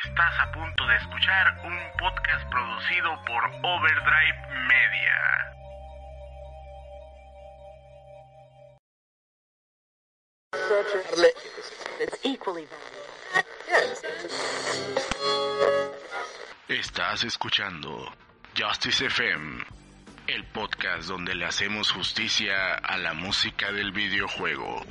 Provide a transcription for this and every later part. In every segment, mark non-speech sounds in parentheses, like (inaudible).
Estás a punto de escuchar un podcast producido por Overdrive Media. Estás escuchando Justice FM, el podcast donde le hacemos justicia a la música del videojuego.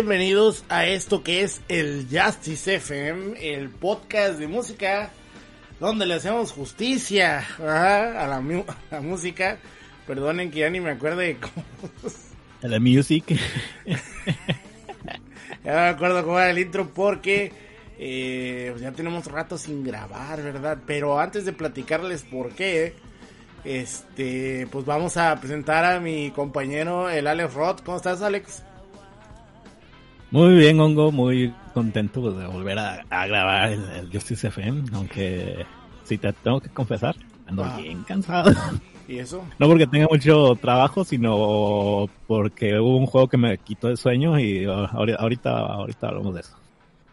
Bienvenidos a esto que es el Justice FM, el podcast de música donde le hacemos justicia a la, música Perdonen que ya ni me acuerdo de cómo. La music. (laughs) ya me acuerdo cómo era el intro porque eh, pues ya tenemos rato sin grabar, ¿verdad? Pero antes de platicarles por qué, este, pues vamos a presentar a mi compañero, el Alex Roth. ¿Cómo estás, Alex? Muy bien, Hongo, muy contento pues, de volver a, grabar el, Justice FM, aunque si te tengo que confesar, ando ah. bien cansado. ¿Y eso? No porque tenga mucho trabajo, sino porque hubo un juego que me quitó el sueño y ahorita, ahorita hablamos de eso.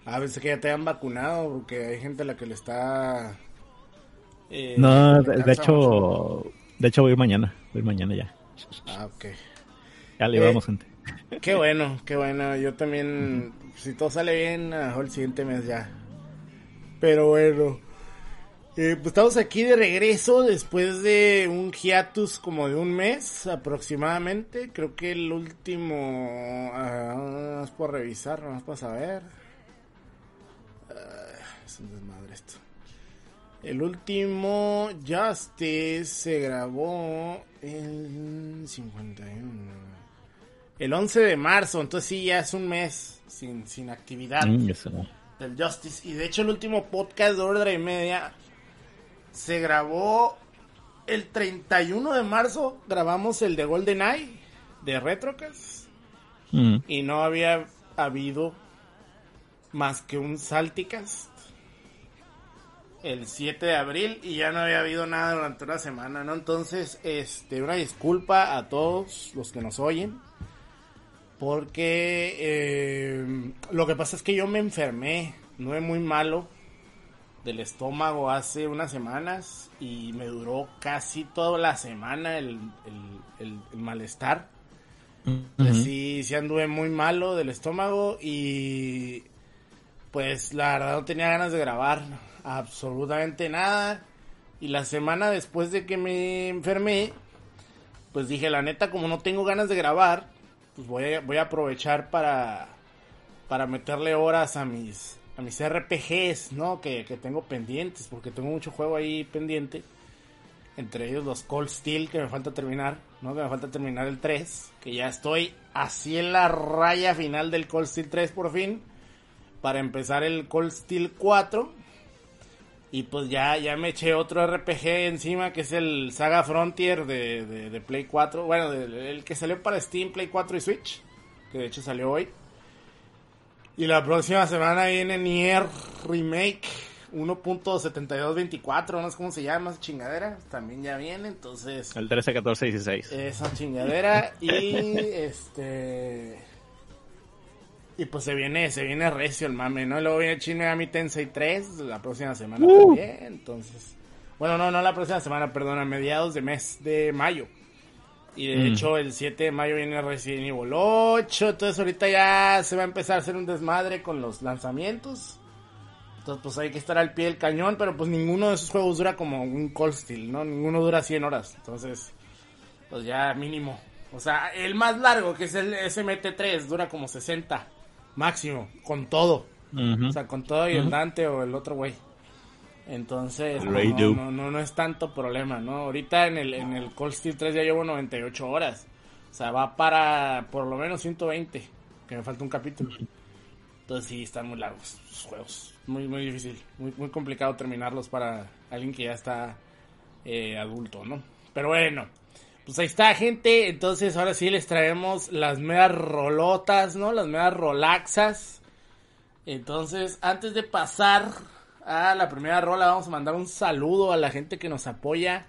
Ah, pensé que ya te han vacunado, porque hay gente a la que le está... Eh, no, de, hecho, de hecho voy mañana, voy mañana ya. Ah, ok. Ya le vamos, eh, gente. Qué bueno, qué bueno. Yo también, si todo sale bien, a el siguiente mes ya. Pero bueno. Eh, pues estamos aquí de regreso después de un hiatus como de un mes aproximadamente. Creo que el último... Uh, por revisar, más para saber. Uh, es un desmadre esto. El último Justice se grabó en 51 el 11 de marzo, entonces sí, ya es un mes sin, sin actividad mm, del Justice. Y de hecho el último podcast de Ordre y Media se grabó el 31 de marzo, grabamos el de Golden Eye de Retrocast. Mm. Y no había habido más que un Salticast el 7 de abril y ya no había habido nada durante una semana, ¿no? Entonces, este, una disculpa a todos los que nos oyen. Porque eh, lo que pasa es que yo me enfermé, no es muy malo, del estómago hace unas semanas y me duró casi toda la semana el, malestar. sí, sí anduve muy malo del estómago y pues la verdad no tenía ganas de grabar absolutamente nada. Y la semana después de que me enfermé, pues dije, la neta, como no tengo ganas de grabar, pues voy a, voy a aprovechar para, para meterle horas a mis, a mis RPGs, ¿no? Que, tengo pendientes, porque tengo mucho juego ahí pendiente. Entre ellos los Cold Steel, que me falta terminar, ¿no? Que me falta terminar el 3, que ya estoy así en la raya final del Cold Steel 3 por fin. Para empezar el Cold Steel 4 y pues ya, ya me eché otro RPG encima que es el Saga Frontier de, de, Play 4. Bueno, el que salió para Steam, Play 4 y Switch. Que de hecho salió hoy. Y la próxima semana viene Nier Remake 1.7224, no sé cómo se llama esa chingadera. También ya viene, entonces. El 13, 14, 16. Esa chingadera. y (laughs) este. Y pues se viene, se viene recio el mame, ¿no? Luego viene Shin Megami Tensei 3 la próxima semana uh. también, entonces... Bueno, no, no la próxima semana, perdón, a mediados de mes de mayo. Y de mm. hecho el 7 de mayo viene Resident Evil 8, entonces ahorita ya se va a empezar a hacer un desmadre con los lanzamientos. Entonces pues hay que estar al pie del cañón, pero pues ninguno de esos juegos dura como un Cold Steel, ¿no? Ninguno dura 100 horas, entonces pues ya mínimo. O sea, el más largo que es el SMT3 dura como 60 máximo, con todo. O sea, con todo y el Dante o el otro güey. Entonces, no, no, no, es tanto problema, ¿no? Ahorita en el, en el Cold Steel 3 ya llevo 98 horas. O sea, va para por lo menos 120, que me falta un capítulo. Entonces sí, están muy largos los juegos. Muy, muy difícil. Muy, muy complicado terminarlos para alguien que ya está eh, adulto, ¿no? Pero bueno, pues ahí está, gente. Entonces, ahora sí les traemos las meras rolotas, ¿no? Las meras rolaxas. Entonces, antes de pasar a la primera rola, vamos a mandar un saludo a la gente que nos apoya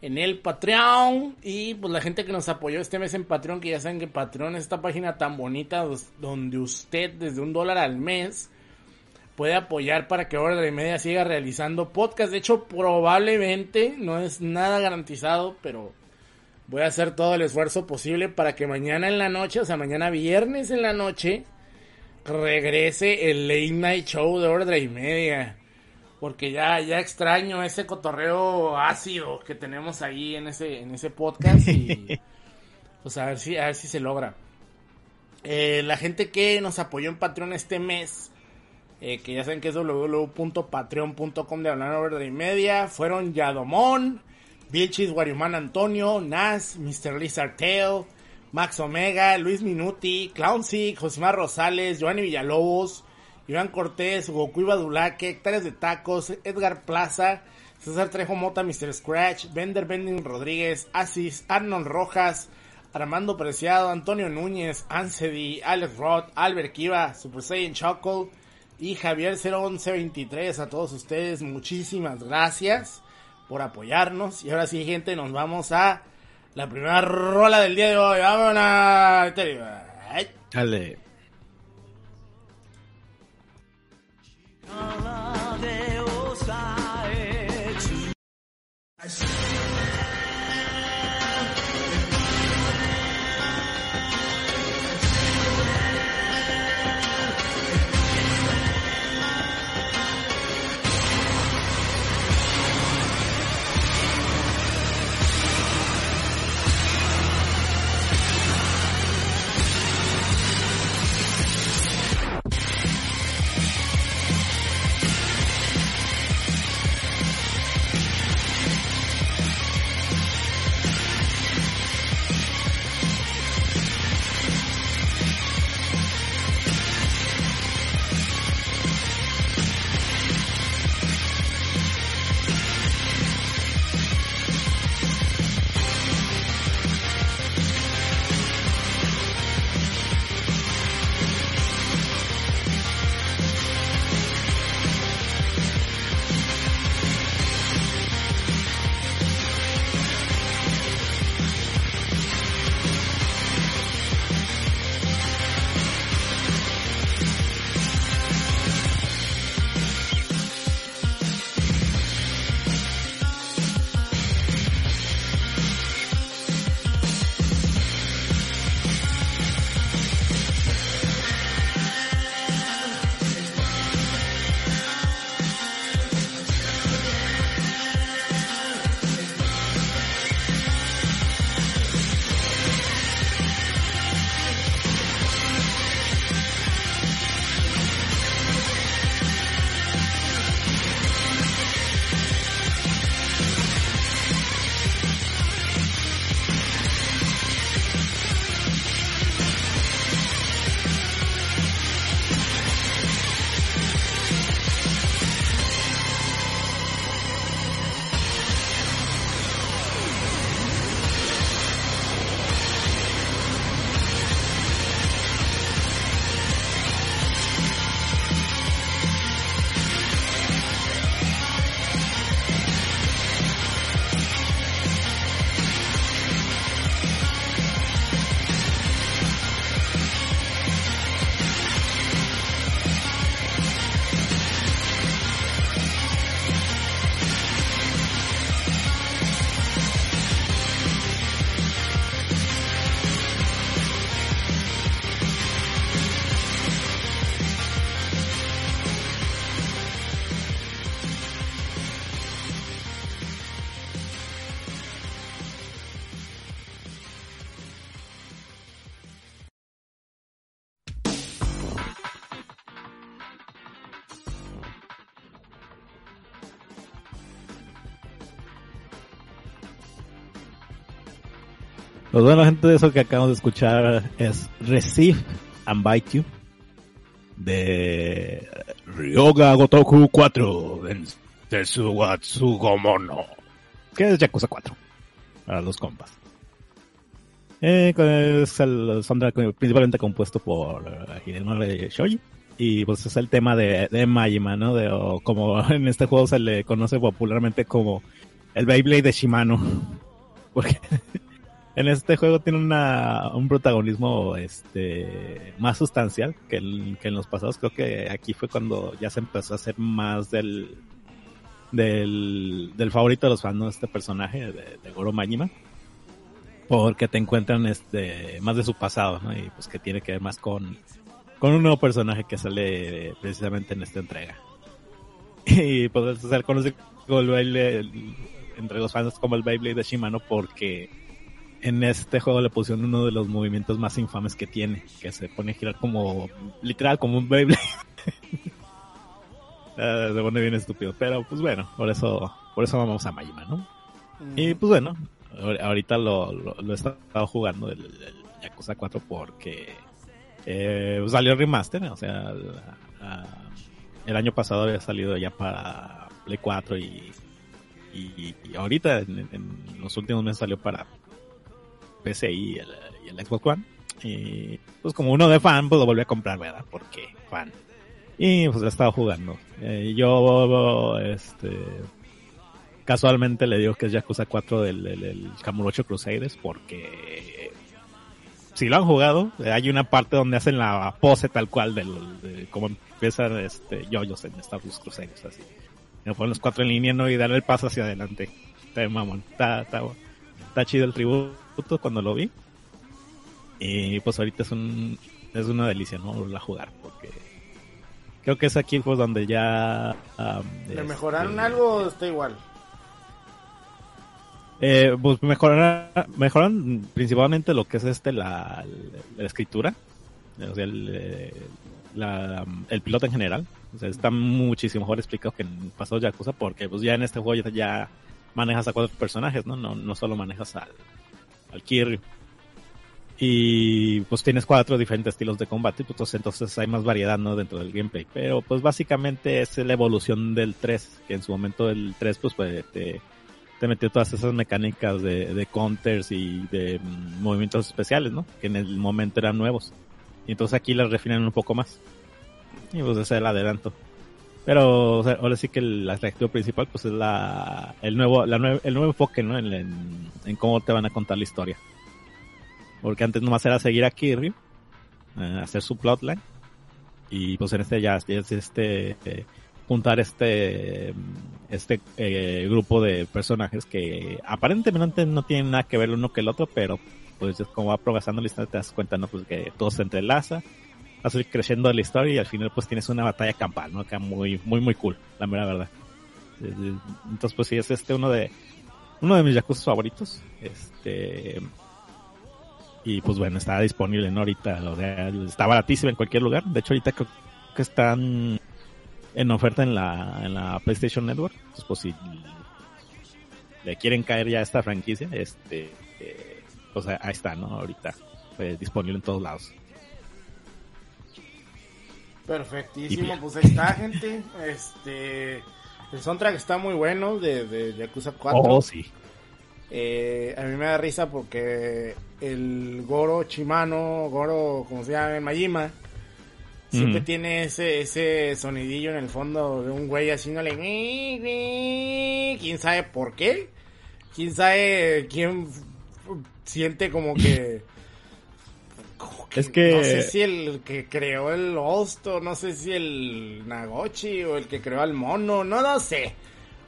en el Patreon. Y pues la gente que nos apoyó este mes en Patreon, que ya saben que Patreon es esta página tan bonita donde usted desde un dólar al mes puede apoyar para que Hora de Media siga realizando podcast. De hecho, probablemente, no es nada garantizado, pero voy a hacer todo el esfuerzo posible para que mañana en la noche, o sea, mañana viernes en la noche, regrese el late night show de hora y media. Porque ya, ya extraño ese cotorreo ácido que tenemos ahí en ese, en ese podcast y (laughs) pues a ver si, a ver si se logra. Eh, la gente que nos apoyó en Patreon este mes, eh, que ya saben que es www.patreon.com de hablar y media, fueron Yadomón, Vilchis, Guariumán Antonio, Nas, Mr. Lizard Tail, Max Omega, Luis Minuti, Clownsick, Josimar Rosales, Giovanni Villalobos, Iván Cortés, Goku Badulaque, Hectáreas de Tacos, Edgar Plaza, César Trejo Mota, Mr. Scratch, Bender Bending Rodríguez, Asis, Arnold Rojas, Armando Preciado, Antonio Núñez, Ansedi, Alex Roth, Albert Kiva, Super Saiyan Choco y Javier 01123. A todos ustedes, muchísimas gracias por apoyarnos. Y ahora sí, gente, nos vamos a la primera rola del día de hoy. Vámonos. Dale. Pues bueno, gente, de eso que acabamos de escuchar es Receive and Bite You de Ryoga Gotoku 4 Tetsugatsu Gomono que es Yakuza 4 para los compas. Eh, es el soundtrack principalmente compuesto por Hidenori Shoji y pues es el tema de, de Majima, ¿no? De, como (laughs) en este juego se le conoce popularmente como el Beyblade de Shimano. (laughs) Porque en este juego tiene una, un protagonismo este más sustancial que, en los pasados. Creo que aquí fue cuando ya se empezó a hacer más del del, favorito de los fans, ¿no? este personaje de, de, Goro Majima. Porque te encuentran este más de su pasado, ¿no? Y pues que tiene que ver más con, con un nuevo personaje que sale precisamente en esta entrega. (laughs) Y pues ser conocido como el baile entre los fans como el Beyblade de Shimano porque en este juego le pusieron uno de los movimientos más infames que tiene, que se pone a girar como, literal, como un Beyblade. (laughs) se pone bien estúpido, pero pues bueno, por eso, por eso vamos a Majima, ¿no? Y pues bueno, ahorita lo, lo, he estado jugando el, Yakuza 4 porque eh, salió el remaster, o sea, el año pasado había salido ya para Play 4 y, y, ahorita en, los últimos meses salió para PC y el, Xbox One. Y pues como uno de fan, pues lo volví a comprar, ¿verdad? Porque fan. Y pues he estado jugando. Eh, yo, este, casualmente le digo que es Yakuza 4 del, del, Kamurocho Crusaders porque si lo han jugado, hay una parte donde hacen la pose tal cual del, de cómo empiezan este, yoyos en Star Wars Crusaders, así. Me ponen los cuatro en línea ¿no? y dar el paso hacia adelante. Está mamón. Está, está, está chido el tributo cuando lo vi. Y pues ahorita es un, es una delicia, ¿no? La jugar, porque creo que es aquí pues donde ya... ¿Le mejoraron este, algo o está igual? Eh, pues mejoran, mejoran principalmente lo que es este la, escritura, o sea, el, eh, el piloto en general. O sea, está muchísimo mejor explicado que en pasado Yakuza porque pues ya en este juego ya, manejas a cuatro personajes, ¿no? No, no solo manejas al, al Kiryu. Y pues tienes cuatro diferentes estilos de combate, pues entonces hay más variedad, ¿no? Dentro del gameplay. Pero pues básicamente es la evolución del 3, que en su momento el 3 pues, te te metió todas esas mecánicas de, de counters y de mm, movimientos especiales, ¿no? Que en el momento eran nuevos. Y entonces aquí las refinan un poco más. Y pues ese es el adelanto. Pero ahora sí que el atractivo principal pues es la el nuevo la el nuevo enfoque, ¿no? En, en, cómo te van a contar la historia. Porque antes nomás era seguir a Kirby, eh, hacer su plotline y pues en este ya, es este juntar este este eh, grupo de personajes que aparentemente no tienen nada que ver uno que el otro, pero pues como va progresando la historia te das cuenta, ¿no? Pues que todo se entrelaza, vas a ir creciendo la historia y al final pues tienes una batalla campal, ¿no? Que muy, muy, muy cool, la mera verdad. Entonces pues sí, es este uno de, uno de mis Yakuza favoritos, este, y pues bueno, está disponible, ¿no? Ahorita, está baratísimo en cualquier lugar, de hecho ahorita creo que están en oferta en la, en la PlayStation Network. Entonces, pues si le quieren caer ya a esta franquicia, este, eh, pues ahí está, ¿no? Ahorita, pues, disponible en todos lados. Perfectísimo, pues ahí está, gente. Este, el soundtrack está muy bueno de, de Yakuza 4. Oh, sí. Eh, a mí me da risa porque el Goro Chimano, Goro, como se llama, Majima, Siempre tiene ese, ese sonidillo en el fondo de un güey haciéndole... ¿Quién sabe por qué? ¿Quién sabe quién siente como que... (laughs) es que... No sé si el que creó el Osto, no sé si el Nagochi o el que creó al mono, no lo sé.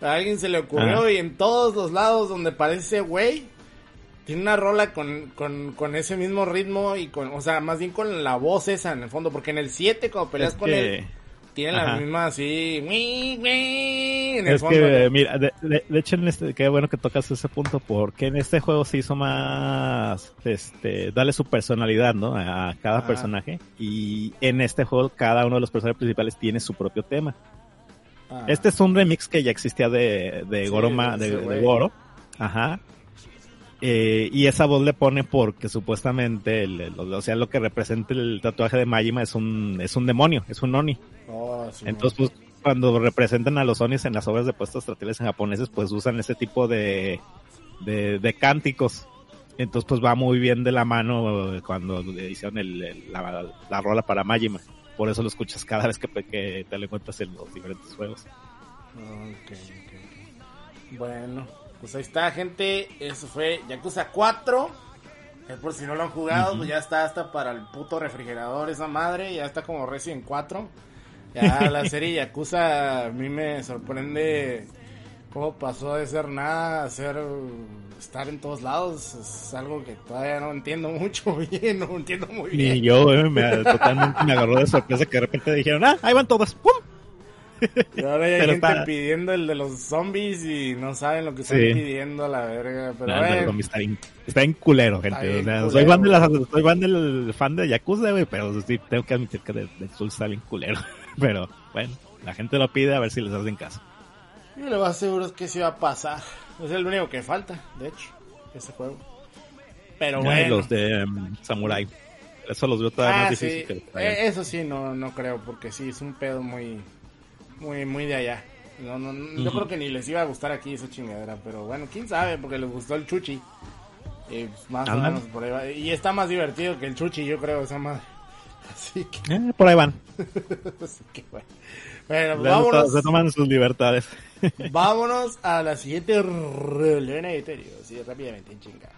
A alguien se le ocurrió y en todos los lados donde parece güey tiene una rola con, con, con, ese mismo ritmo y con, o sea, más bien con la voz esa en el fondo, porque en el 7 cuando peleas con él, tiene la misma así, en el es que, mira, de, hecho, en este, qué bueno que tocas ese punto, porque en este juego se hizo más, este, darle su personalidad, ¿no? A cada personaje, y en este juego cada uno de los personajes principales tiene su propio tema. Ah. Este es un remix que ya existía de, de Goroma, de, de Goro, ajá, eh, y esa voz le pone porque supuestamente, el, o sea, lo que representa el tatuaje de Majima es un, es un demonio, es un Oni. Oh, Entonces, pues, cuando representan a los Onis en las obras de puestos estrategias en japoneses, pues usan ese tipo de, de, cánticos. Entonces, pues va muy bien de la mano cuando hicieron el, la, la, rola para Majima. Por eso lo escuchas cada vez que, que te lo encuentras en los diferentes juegos. Bueno, pues ahí está, gente. Eso fue Yakuza 4. por si no lo han jugado, pues ya está hasta para el puto refrigerador esa madre. Ya está como Resident 4. Ya (laughs) la serie Yakuza a mí me sorprende cómo pasó de ser nada a ser estar en todos lados. Es algo que todavía no entiendo (laughs) mucho bien, no entiendo muy bien. Y yo eh, me, totalmente me agarró de sorpresa que de repente dijeron, ah, ahí van todos. ¡Pum! (laughs) Y ahora hay gente pidiendo el de los zombies y no saben lo que están pidiendo a la verga. Pero está, en, culero, gente. soy, fan de la, soy fan del fan de Yakuza, güey, pero sí tengo que admitir que de, Soul está bien culero. (laughs) Pero bueno, la gente lo pide a ver si les hacen caso. Yo lo más seguro es que sí va a pasar. Es el único que falta, de hecho, ese juego. Pero bueno. Los de um, Samurai. Eso los veo todavía Ah, más sí. difícil que los traigan. Eh, Eso sí, no, no creo, porque sí, es un pedo muy, muy, muy de allá. No, no, no, Yo creo que ni les iba a gustar aquí esa chingadera, pero bueno, quién sabe, porque les gustó el chuchi. Y pues, más o menos por ahí va. Y está más divertido que el chuchi, yo creo, esa madre. (laughs) Así que, Eh, por ahí van. (laughs) así que bueno. Bueno, pues vámonos, Se toman sus libertades. vámonos a la siguiente reunión de Ethereum, así rápidamente, en chinga.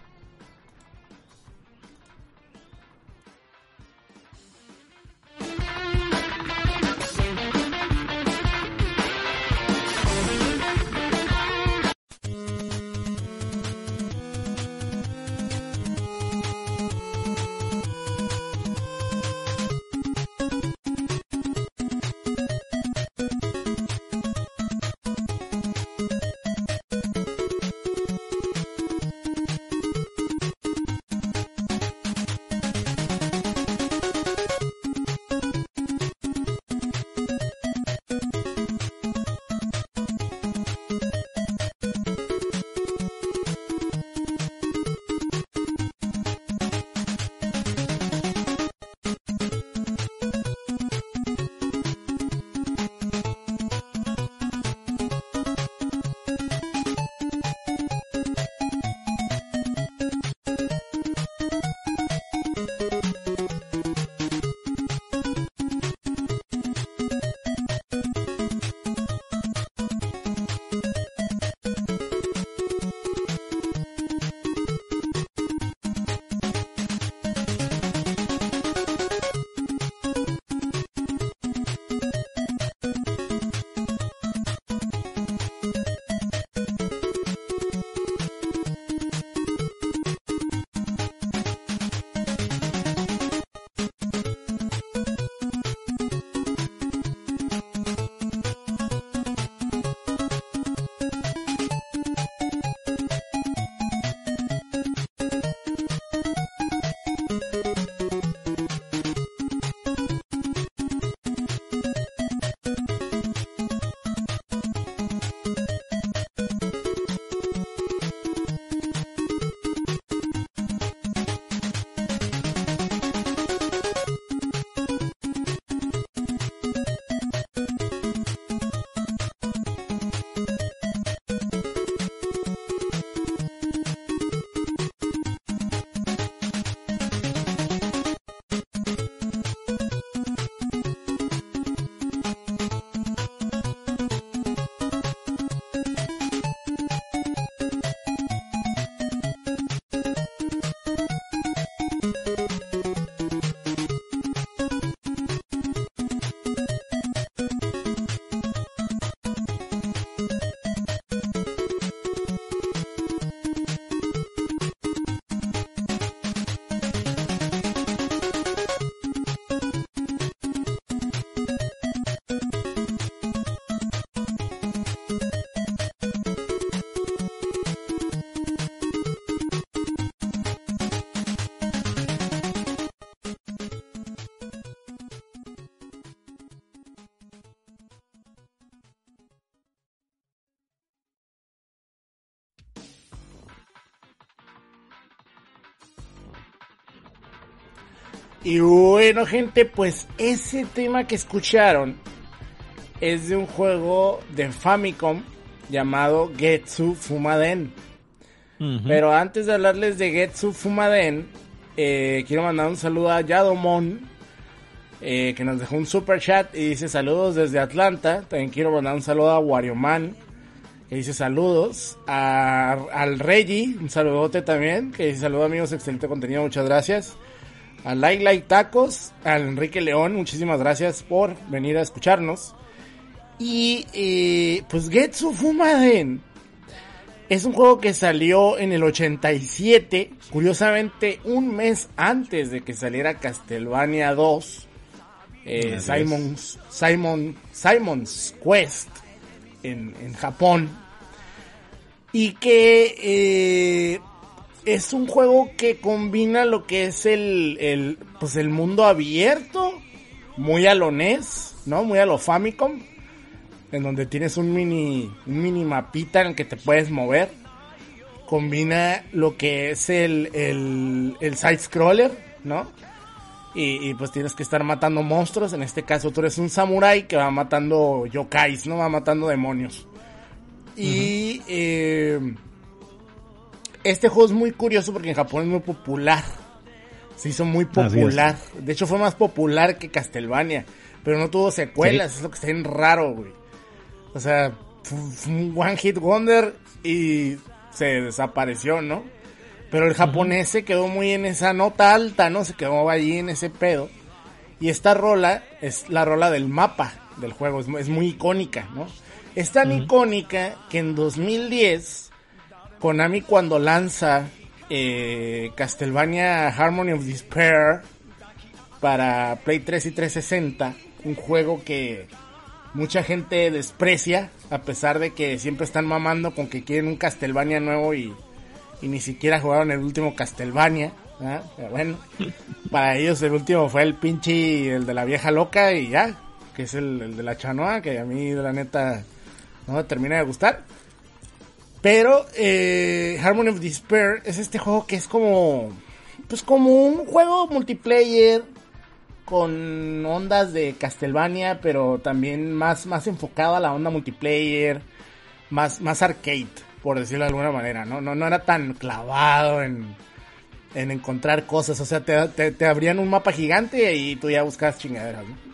Y bueno, gente, pues ese tema que escucharon es de un juego de Famicom llamado Getsu Fumaden. Pero antes de hablarles de Getsu Fumaden, eh, quiero mandar un saludo a Yadomon, eh, que nos dejó un super chat y dice saludos desde Atlanta. También quiero mandar un saludo a Warioman, que dice saludos. A, al Reggie, un saludote también, que dice saludos amigos, excelente contenido, muchas gracias. A Like Like Tacos, al Enrique León, muchísimas gracias por venir a escucharnos. Y eh, pues Getsu Fumaden es un juego que salió en el 87, curiosamente un mes antes de que saliera Castlevania 2, eh. Simon's, Simon, Simon's Quest en, en Japón. Y que eh, es un juego que combina lo que es el, el, pues el mundo abierto, muy a lo NES, ¿no? Muy a lo Famicom en donde tienes un mini, un mini mapita en el que te puedes mover. Combina lo que es el, el, el side scroller, ¿no? Y, y, pues tienes que estar matando monstruos. En este caso tú eres un samurai que va matando yokais, ¿no? Va matando demonios. Y eh, este juego es muy curioso porque en Japón es muy popular. Se hizo muy popular. De hecho fue más popular que Castlevania. Pero no tuvo secuelas. Sí. Es lo que está bien raro, güey. O sea, fue un One Hit Wonder y se desapareció, ¿no? Pero el japonés se quedó muy en esa nota alta, ¿no? Se quedó allí en ese pedo. Y esta rola es la rola del mapa del juego, es, es muy icónica, ¿no? Es tan uh -huh. icónica que en 2010, Konami cuando lanza eh, Castlevania Harmony of Despair para Play 3 y 360, un juego que mucha gente desprecia, a pesar de que siempre están mamando con que quieren un Castlevania nuevo y y ni siquiera jugaron el último Castlevania. Pero bueno, para ellos el último fue el pinche, el de la vieja loca y ya, que es el, el de la chanoa, que a mí la neta no me termina de gustar. Pero eh, Harmony of Despair es este juego que es como, pues como un juego multiplayer con ondas de Castlevania, pero también más, más enfocado a la onda multiplayer, más, más arcade por decirlo de alguna manera, ¿no? No, no era tan clavado en, en encontrar cosas, o sea, te, te, te, abrían un mapa gigante y tú ya buscabas chingaderas, ¿no?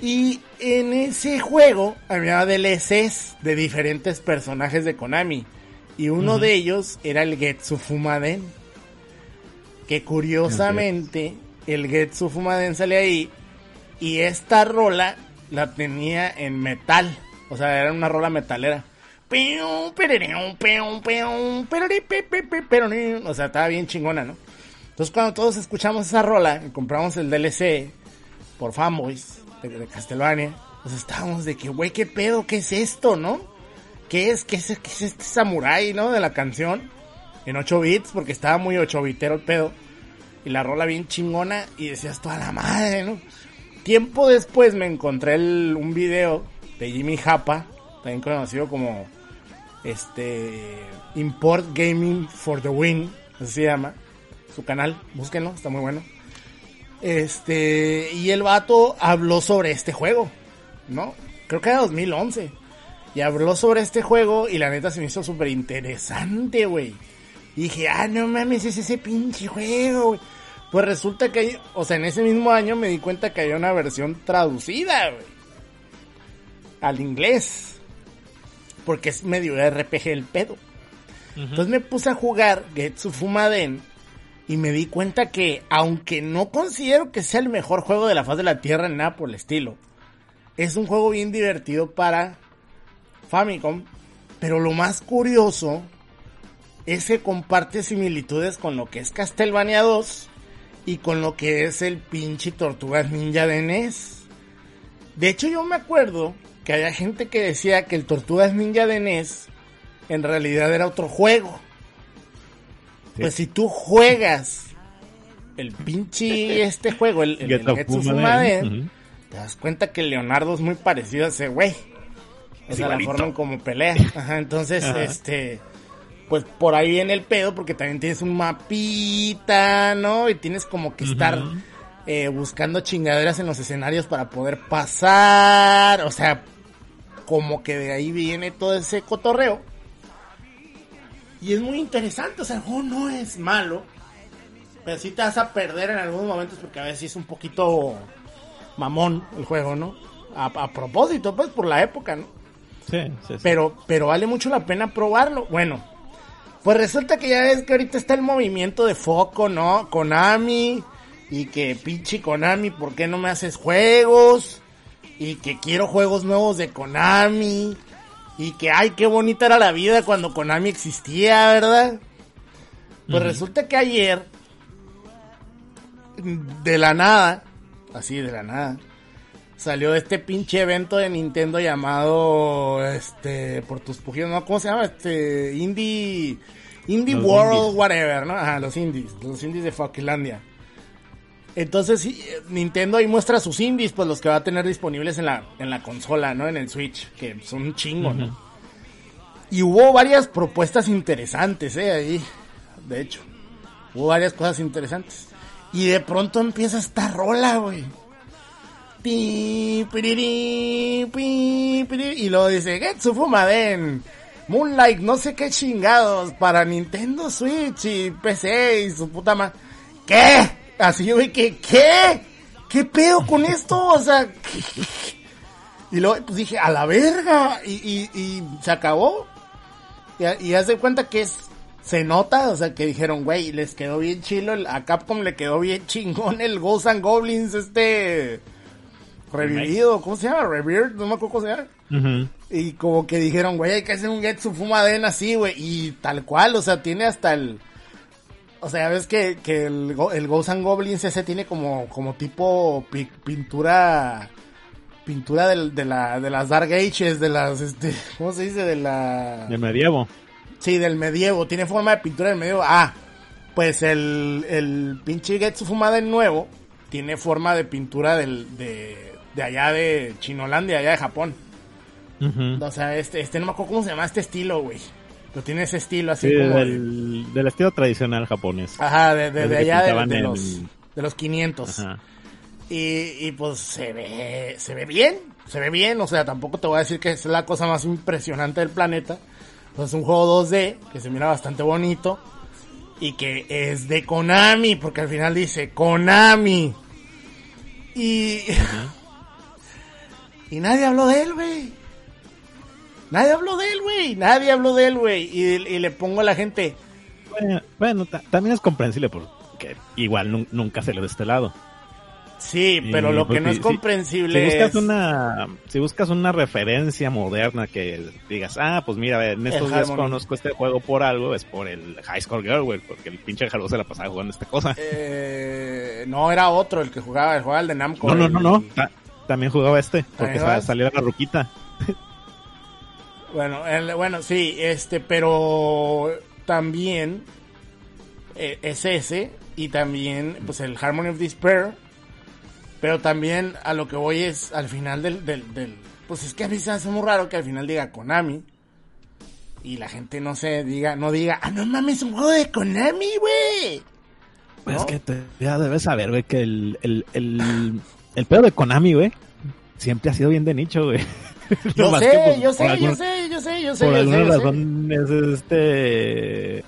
Y en ese juego había DLCs de diferentes personajes de Konami. Y uno uh -huh. de ellos era el Getsu Fumaden. Que curiosamente okay. el Getsu Fumaden sale ahí. Y esta rola la tenía en metal. O sea, era una rola metalera. O sea, estaba bien chingona, ¿no? Entonces cuando todos escuchamos esa rola y compramos el DLC por fanboys de, de Castlevania, estábamos de que, güey, ¿qué pedo? ¿Qué es esto, no? ¿Qué es, qué es, qué es este samurai, no? De la canción. En 8 bits, porque estaba muy 8 bitero el pedo. Y la rola bien chingona y decías toda la madre, ¿no? Tiempo después me encontré el, un video de Jimmy Japa, también conocido como este Import Gaming for the Win, así se llama su canal, búsquenlo, está muy bueno. Este, y el vato habló sobre este juego, ¿no? Creo que era 2011. Y habló sobre este juego y la neta se me hizo súper interesante, güey. Y dije, ah, no mames, es ese pinche juego, güey. Pues resulta que, hay, o sea, en ese mismo año me di cuenta que había una versión traducida, güey. Al inglés porque es medio RPG el pedo. Uh -huh. Entonces me puse a jugar Getsu Fumaden y me di cuenta que, aunque no considero que sea el mejor juego de la faz de la Tierra en nada por el estilo, es un juego bien divertido para Famicom, pero lo más curioso es que comparte similitudes con lo que es Castlevania 2 y con lo que es el pinche Tortugas Ninja de NES. De hecho yo me acuerdo que había gente que decía que el Tortugas Ninja de NES en realidad era otro juego. Pues si tú juegas el pinche este juego, el, el, el Getsu Fumaden, uh -huh. te das cuenta que Leonardo es muy parecido a ese güey. O sea, la forma en como pelea. Ajá, entonces, Ajá. este, pues por ahí viene el pedo porque también tienes un mapita, ¿no? Y tienes como que estar... Uh -huh. eh, buscando chingaderas en los escenarios para poder pasar, o sea, como que de ahí viene todo ese cotorreo. Y es muy interesante, o sea, el juego no es malo, pero sí te vas a perder en algunos momentos porque a veces es un poquito mamón el juego, ¿no? A, a propósito, pues, por la época, ¿no? Sí, sí, sí. Pero, pero vale mucho la pena probarlo. Bueno, pues resulta que ya ves que ahorita está el movimiento de foco, ¿no? Konami, y que pinche Konami, ¿por qué no me haces juegos? y que quiero juegos nuevos de Konami y que ay qué bonita era la vida cuando Konami existía, ¿verdad? Pues uh -huh. resulta que ayer de la nada, así de la nada, salió este pinche evento de Nintendo llamado este por tus pujidos, ¿no? ¿Cómo se llama? Este Indie Indie los World indies. whatever, ¿no? Ajá, los indies, los indies de Falklandia Entonces eh, Nintendo ahí muestra sus indies, pues los que va a tener disponibles en la, en la consola, ¿no? En el Switch, que son un chingo, ¿no? Y hubo varias propuestas interesantes, ¿eh? Ahí, de hecho. Hubo varias cosas interesantes. Y de pronto empieza esta rola, güey. Y luego dice, Getsu Fumaden. Moonlight, no sé qué chingados, para Nintendo Switch y PC y su puta madre. ¿Qué? Así, güey, que, ¿qué? ¿Qué pedo con esto? O sea, ¿qué? (laughs) y luego pues dije, a la verga, y, y, y se acabó. Y, y haz de cuenta que es, se nota, o sea, que dijeron, güey, les quedó bien chilo, a Capcom le quedó bien chingón el Ghosts and Goblins, este, revivido, ¿cómo se llama? Revered, no me acuerdo cómo se llama. Y como que dijeron, güey, hay que hacer un Getsu Fumaden así, güey. Y tal cual, o sea, tiene hasta el... O sea, ves que, que el, el Ghosts and Goblins ese tiene como, como tipo pi- pintura... Pintura del- de, la, de las Dark Ages, de las, este, (laughs) ¿cómo se dice? De la... De medievo. Sí, del medievo. Tiene forma de pintura del medievo. Ah, pues el, el pinche Getsu Fumaden nuevo tiene forma de pintura del, de, de allá de Chinolandia, allá de Japón. O sea, este, este no me acuerdo cómo se llama este estilo, güey. Pero tiene ese estilo así Sí, como. de- del, del estilo tradicional japonés. Ajá, de, allá de, los, de los 500. Ajá. Y, y pues se ve, se ve bien, se ve bien. O sea, tampoco te voy a decir que es la cosa más impresionante del planeta. Pues es un juego 2D que se mira bastante bonito. Y que es de Konami, porque al final dice Konami. Y. (laughs) y nadie habló de él, güey. Nadie habló de él, güey. Nadie habló de él, güey. Y, y le pongo a la gente. Bueno, bueno, ta- también es comprensible porque igual nun- nunca se lo de este lado. Sí, pero Y lo que no es si- comprensible Si buscas es. una, si buscas una referencia moderna que digas, ah, pues mira, en estos días conozco este juego por algo, es por el High Score Girl, güey, porque el pinche Jalo se la pasaba jugando esta cosa. Eh, no, era otro el que jugaba, el jugaba el de Namco. no, no, no, no, ta- también jugaba este, porque la ruquita. (laughs) Bueno, el- bueno, sí, este, pero también eh, es ese y también pues el Harmony of Despair, pero también a lo que voy es al final del, del, del- pues es que a mí se hace muy raro que al final diga Konami y la gente no se diga, no diga, ah no mames, es un juego de Konami, güey. Pues ¿No? es que te, ya debes saber, güey, que el, el, el, el pedo de Konami, güey, siempre ha sido bien de nicho, güey. (laughs) Yo sé, que, yo por sé, yo sé, yo sé, yo sé, Por yo sé, alguna sé. razón es este...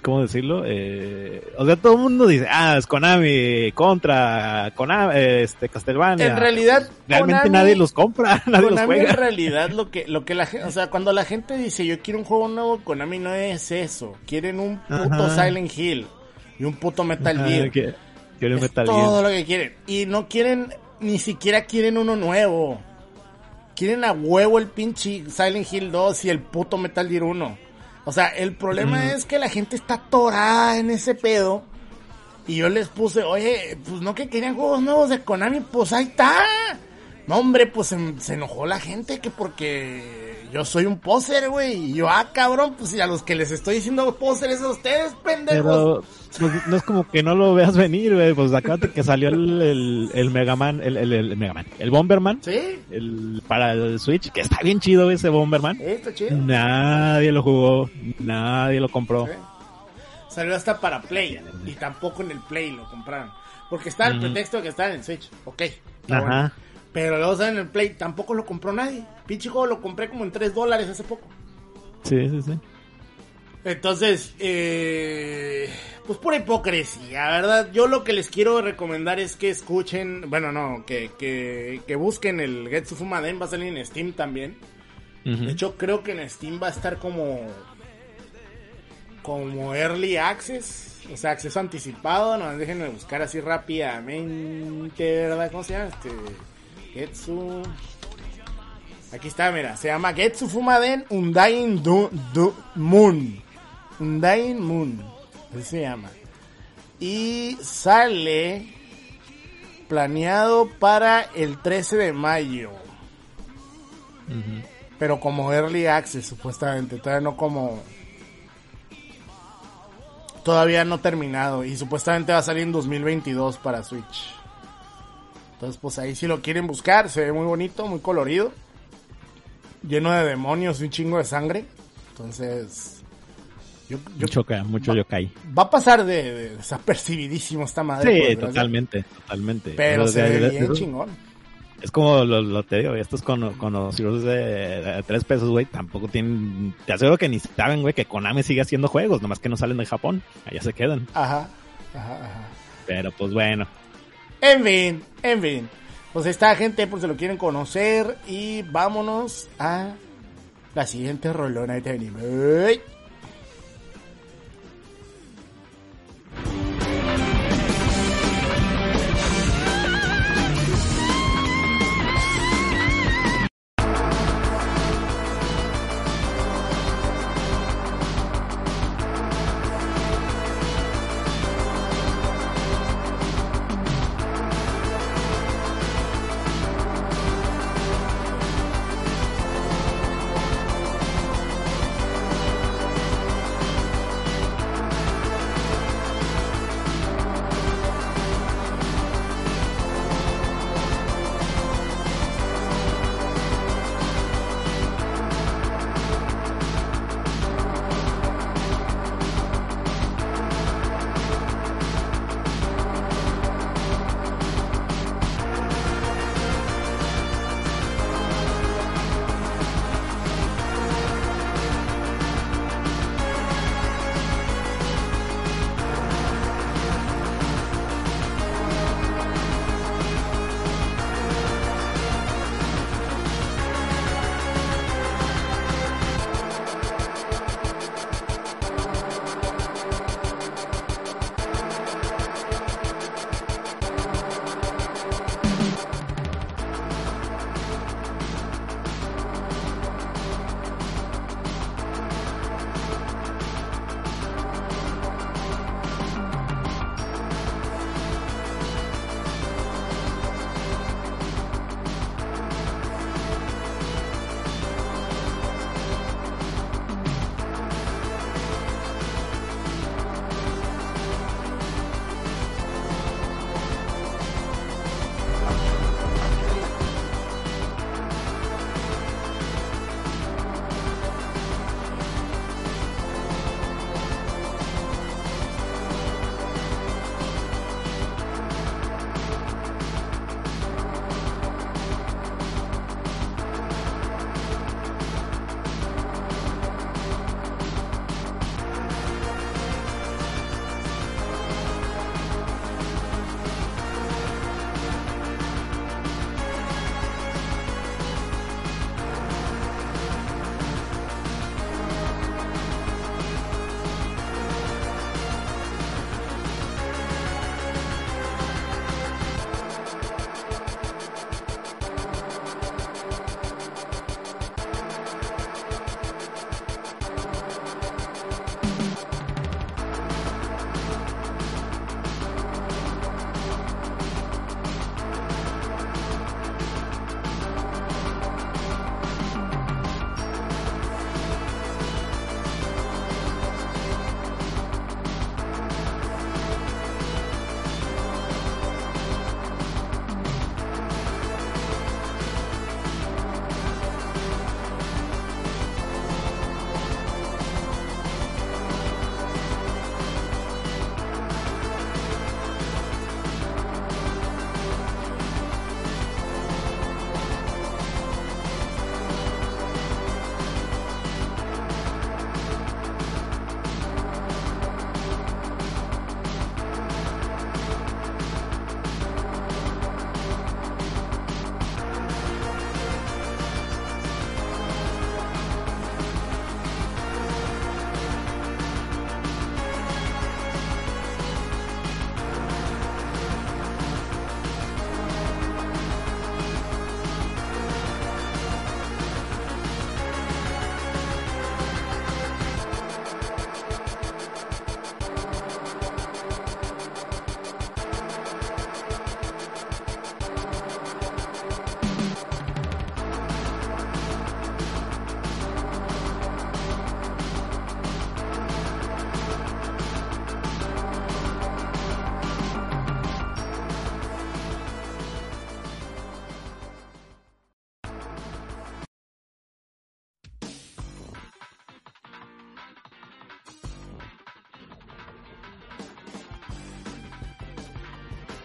¿Cómo decirlo? Eh, o sea, todo el mundo dice, ah, es Konami, Contra, Konami, este, Castlevania. En realidad, Realmente Konami- nadie los compra, (laughs) nadie los Konami en juega. realidad lo que lo que la gente, o sea, cuando la gente dice yo quiero un juego nuevo, Konami no es eso. Quieren un puto Ajá. Silent Hill y un puto Metal Ajá, Gear. que- quiero Es Metal todo Gear. lo que quieren y no quieren ni siquiera quieren uno nuevo. Quieren a huevo el pinche Silent Hill 2 y el puto Metal Gear 1. O sea, el problema Mm. es que la gente está atorada en ese pedo. Y yo les puse, oye, pues no que querían juegos nuevos de Konami, pues ahí está. No, hombre, pues se, se enojó la gente que porque yo soy un poser, güey. Y yo, ah, cabrón, pues y a los que les estoy diciendo poser es a ustedes, pendejos. Pero pues, no es como que no lo veas venir, güey. Pues acá que salió el, el, el Mega Man, el, el, el Mega Man, el Bomberman, Sí, el, para el Switch, que está bien chido ese Bomberman. está chido. Nadie lo jugó, nadie lo compró. Sí. Salió hasta para Play. Y tampoco en el Play lo compraron. Porque está el pretexto de que está en el Switch. Ok. Ajá. bueno. Pero luego sale en el Play. Tampoco lo compró nadie. Pinche juego lo compré como en 3 dólares hace poco. Sí, sí, sí. Entonces, eh, pues pura hipocresía, ¿verdad? Yo lo que les quiero recomendar es que escuchen, bueno, no, que, que, que busquen el Getsu Fumaden, va a salir en Steam también. De hecho, creo que en Steam va a estar como, como Early Access, o sea, acceso anticipado, no, déjenme buscar así rápidamente, ¿verdad? ¿Cómo se llama? Este, Getsu... Aquí está, mira, se llama Getsu Fumaden Undying Du- Du- Moon. Undying Moon, así se llama. Y sale planeado para el 13 de mayo. Pero como Early Access, supuestamente. Todavía no como... todavía no terminado y supuestamente va a salir en 2022 para Switch. Entonces, pues ahí si lo quieren buscar, se ve muy bonito, muy colorido. Lleno de demonios y un chingo de sangre. Entonces, yo, mucho, mucho yokai. Va a pasar de, desapercibidísimo esta madre. Sí, totalmente, totalmente. Pero, se ve bien chingón. Es como lo, te digo, estos con, conocidos de, de, tres pesos, güey, tampoco tienen, te aseguro que ni saben, güey, que Konami sigue haciendo juegos, nomás que no salen de Japón, allá se quedan. Ajá, ajá, ajá. Pero pues bueno. En fin, en fin. Pues esta gente, pues se lo quieren conocer y vámonos a la siguiente rolona de anime.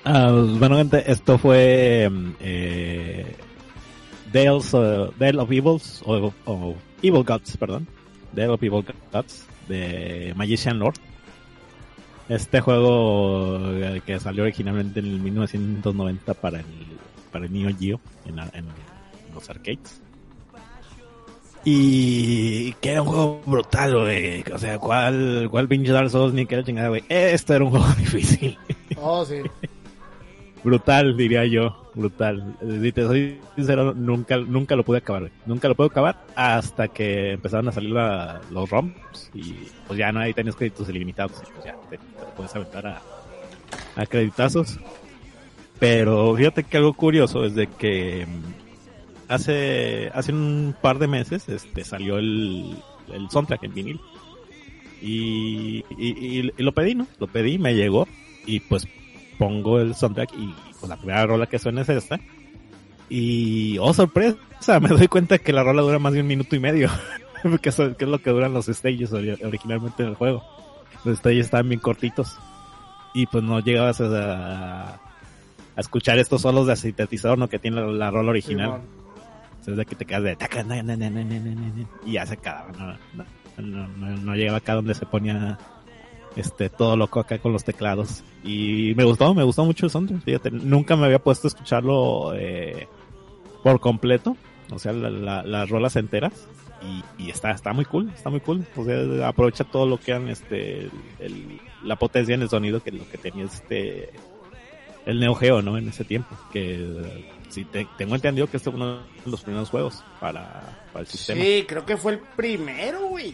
Ah, bueno, gente, esto fue eh, Dales, uh, Dale of Evils, o, Evil Gods, perdón. Dale of Evil Gods, de Magician Lord. Este juego eh, que salió originalmente en el 1990 para el, para el Neo Geo en los arcades. Y que era un juego brutal, güey. O sea, ¿cuál, cuál pinche Dark Souls ni que era chingada, güey? Esto era un juego (laughs) difícil. Oh, sí. Brutal, diría yo. Brutal. Soy sincero, nunca, nunca lo pude acabar. Nunca lo pude acabar hasta que empezaron a salir la- los ROMs y pues ya no hay tenías créditos ilimitados. pues ya te, puedes aventar a, a. Pero fíjate que algo curioso es de que mm, hace, hace un par de meses este salió el, el soundtrack en vinil. Y, y- y lo pedí, ¿no? Lo pedí, me llegó y pues pongo el soundtrack y pues la primera rola que suena es esta. Y, oh sorpresa, (laughs) me doy cuenta que la rola dura más de un minuto y medio. (laughs) que, eso- que es lo que duran los stages ori- originalmente en el juego. Los stages estaban bien cortitos. Y pues no llegabas a, a escuchar estos solos de sintetizador, ¿no? Que tiene la, la rola original. Simón. Entonces de que te quedas de taca, na, na, na, y ya se acababa, no, no, no- no llegaba acá donde se ponía este todo loco acá con los teclados. Y me gustó, me gustó mucho el soundtrack, nunca me había puesto a escucharlo eh, por completo, o sea, la- la- las rolas enteras. Y, está, está muy cool, está muy cool. O sea, aprovecha todo lo que han, este, la potencia en el sonido que lo que tenía este, el Neo Geo, ¿no? En ese tiempo. Que sí, te- tengo entendido que este fue uno de los primeros juegos para, para el sistema. Sí, creo que fue el primero, güey.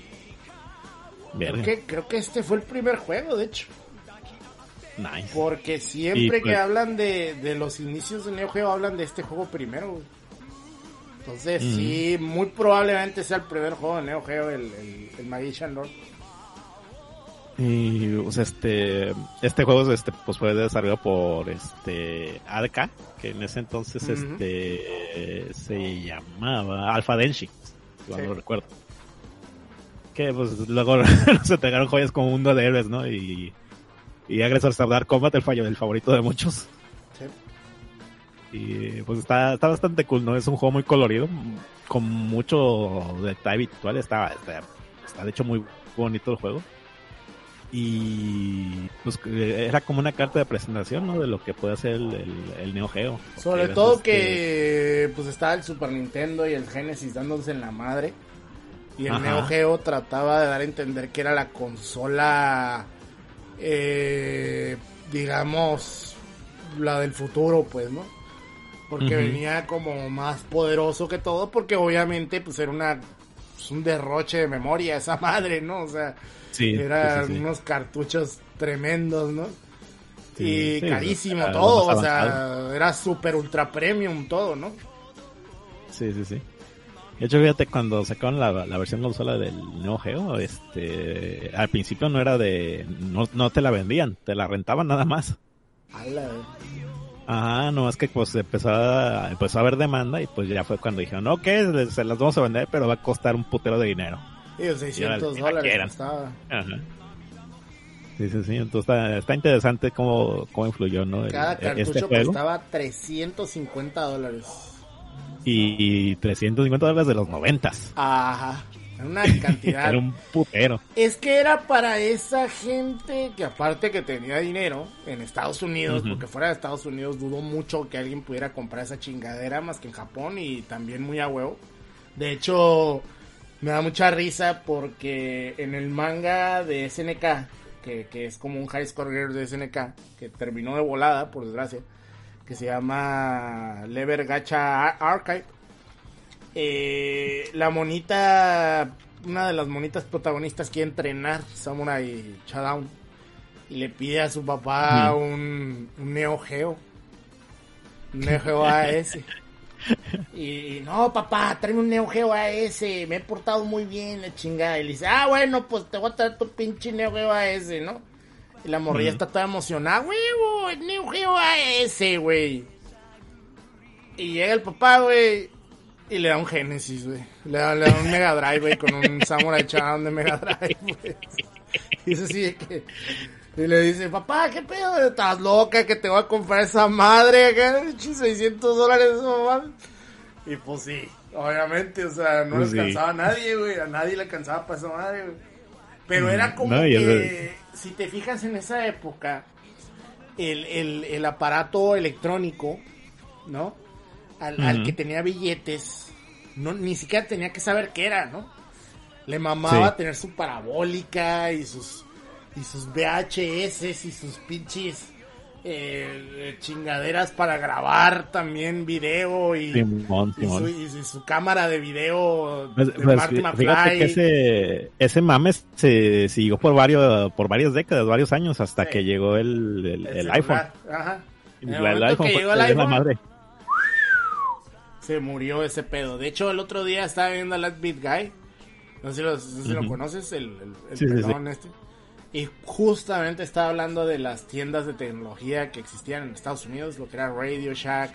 Creo que, creo que este fue el primer juego, de hecho. Nice. Porque siempre Y, que pues- hablan de, de los inicios de Neo Geo, hablan de este juego primero, güey. Entonces, sí, muy probablemente sea el primer juego de Neo Geo, el, el, el Magician Lord. Y, sea, este, este juego este, pues fue desarrollado por este ADK, que en ese entonces este se llamaba Alpha Denshi, si Sí. no recuerdo. Que pues luego (laughs) se entregaron joyas como Mundo de Héroes, ¿no? Y, y Aggressor Star Combat, el fallo del favorito de muchos. Sí. Y pues está, está bastante cool, ¿no? Es un juego muy colorido, con mucho detalle visual, está, está, está de hecho muy bonito el juego. Y pues que era como una carta de presentación, ¿no? De lo que puede hacer el, el, el Neo Geo. Sobre todo este, que pues estaba el Super Nintendo y el Genesis dándose en la madre. Y el Ajá. Neo Geo trataba de dar a entender que era la consola, eh, digamos, la del futuro, pues, ¿no? Porque venía como más poderoso que todo, porque obviamente pues era una pues, un derroche de memoria esa (laughs) madre, ¿no? O sea, Sí, eran sí, sí, sí. unos cartuchos tremendos, ¿no? Y carísimo era todo, o sea, era super ultra premium todo, ¿no? Sí, sí, sí. De hecho, fíjate, cuando sacaron la, la versión consola del Neo Geo, este, al principio no era de, no, no te la vendían, te la rentaban nada más. Ala, Ajá, no es que pues empezó a, empezó a haber demanda y pues ya fue cuando dijeron, ok, les- se las vamos a vender, pero va a costar un putero de dinero. y los 600 Y ahora, dólares costaba. Ajá. Sí, sí, sí, entonces está, está interesante cómo, cómo influyó, ¿no? el- Cada este cartucho juego. costaba 350 dólares. Y 350 dólares de los noventas. Ajá. Una (laughs) cantidad. Era un putero. Es que era para esa gente que aparte que tenía dinero en Estados Unidos, porque fuera de Estados Unidos dudo mucho que alguien pudiera comprar esa chingadera más que en Japón y también muy a huevo. De hecho, me da mucha risa porque en el manga de SNK, que, que es como un high score de SNK, que terminó de volada, por desgracia, que se llama Lever Gacha Ar- Archive, eh, la monita, una de las monitas protagonistas quiere entrenar Samurai Showdown y le pide a su papá un, un Neo Geo, un Neo Geo AS. (laughs) Y no, papá, tráeme un Neo Geo AS, me he portado muy bien, la chingada. Y le dice, ah, bueno, pues te voy a traer tu pinche Neo Geo AS, ¿no? Y la morrilla está toda emocionada, huevo, el Neo Geo AS, güey. Y llega el papá, güey, y le da un Genesis, güey. Le da, le da un Mega Drive, güey, con un Samurai Chan de Mega Drive, güey. (laughs) Y eso sí, de que Y le dice, papá, ¿qué pedo? Estás loca que te voy a comprar esa madre acá, 600 dólares, mamá. Y pues sí, obviamente, o sea, no Pues le sí. alcanzaba a nadie, güey. A nadie le alcanzaba para esa madre, güey. Pero era como Mm, No, y que, si te fijas en esa época, el, el, el aparato electrónico, ¿no? Al, que tenía billetes, no, ni siquiera tenía que saber qué era, ¿no? Le mamaba Sí. tener su parabólica y sus y sus VHS y sus pinches eh, chingaderas para grabar también video y, Simón, y, Simón. su, y su- cámara de video Pues, de pues, Marty fíjate que ese, ese mame se siguió por varios, por varias décadas, varios años, hasta Sí. que llegó el, el, iPhone. Ajá. En el el iPhone que llegó el la iPhone, madre. se murió ese pedo. De hecho, el otro día estaba viendo a Last Beat Guy. No sé si lo, no sé si lo Ujú. conoces, el, el, Sí, este. Y justamente estaba hablando de las tiendas de tecnología que existían en Estados Unidos, lo que era Radio Shack,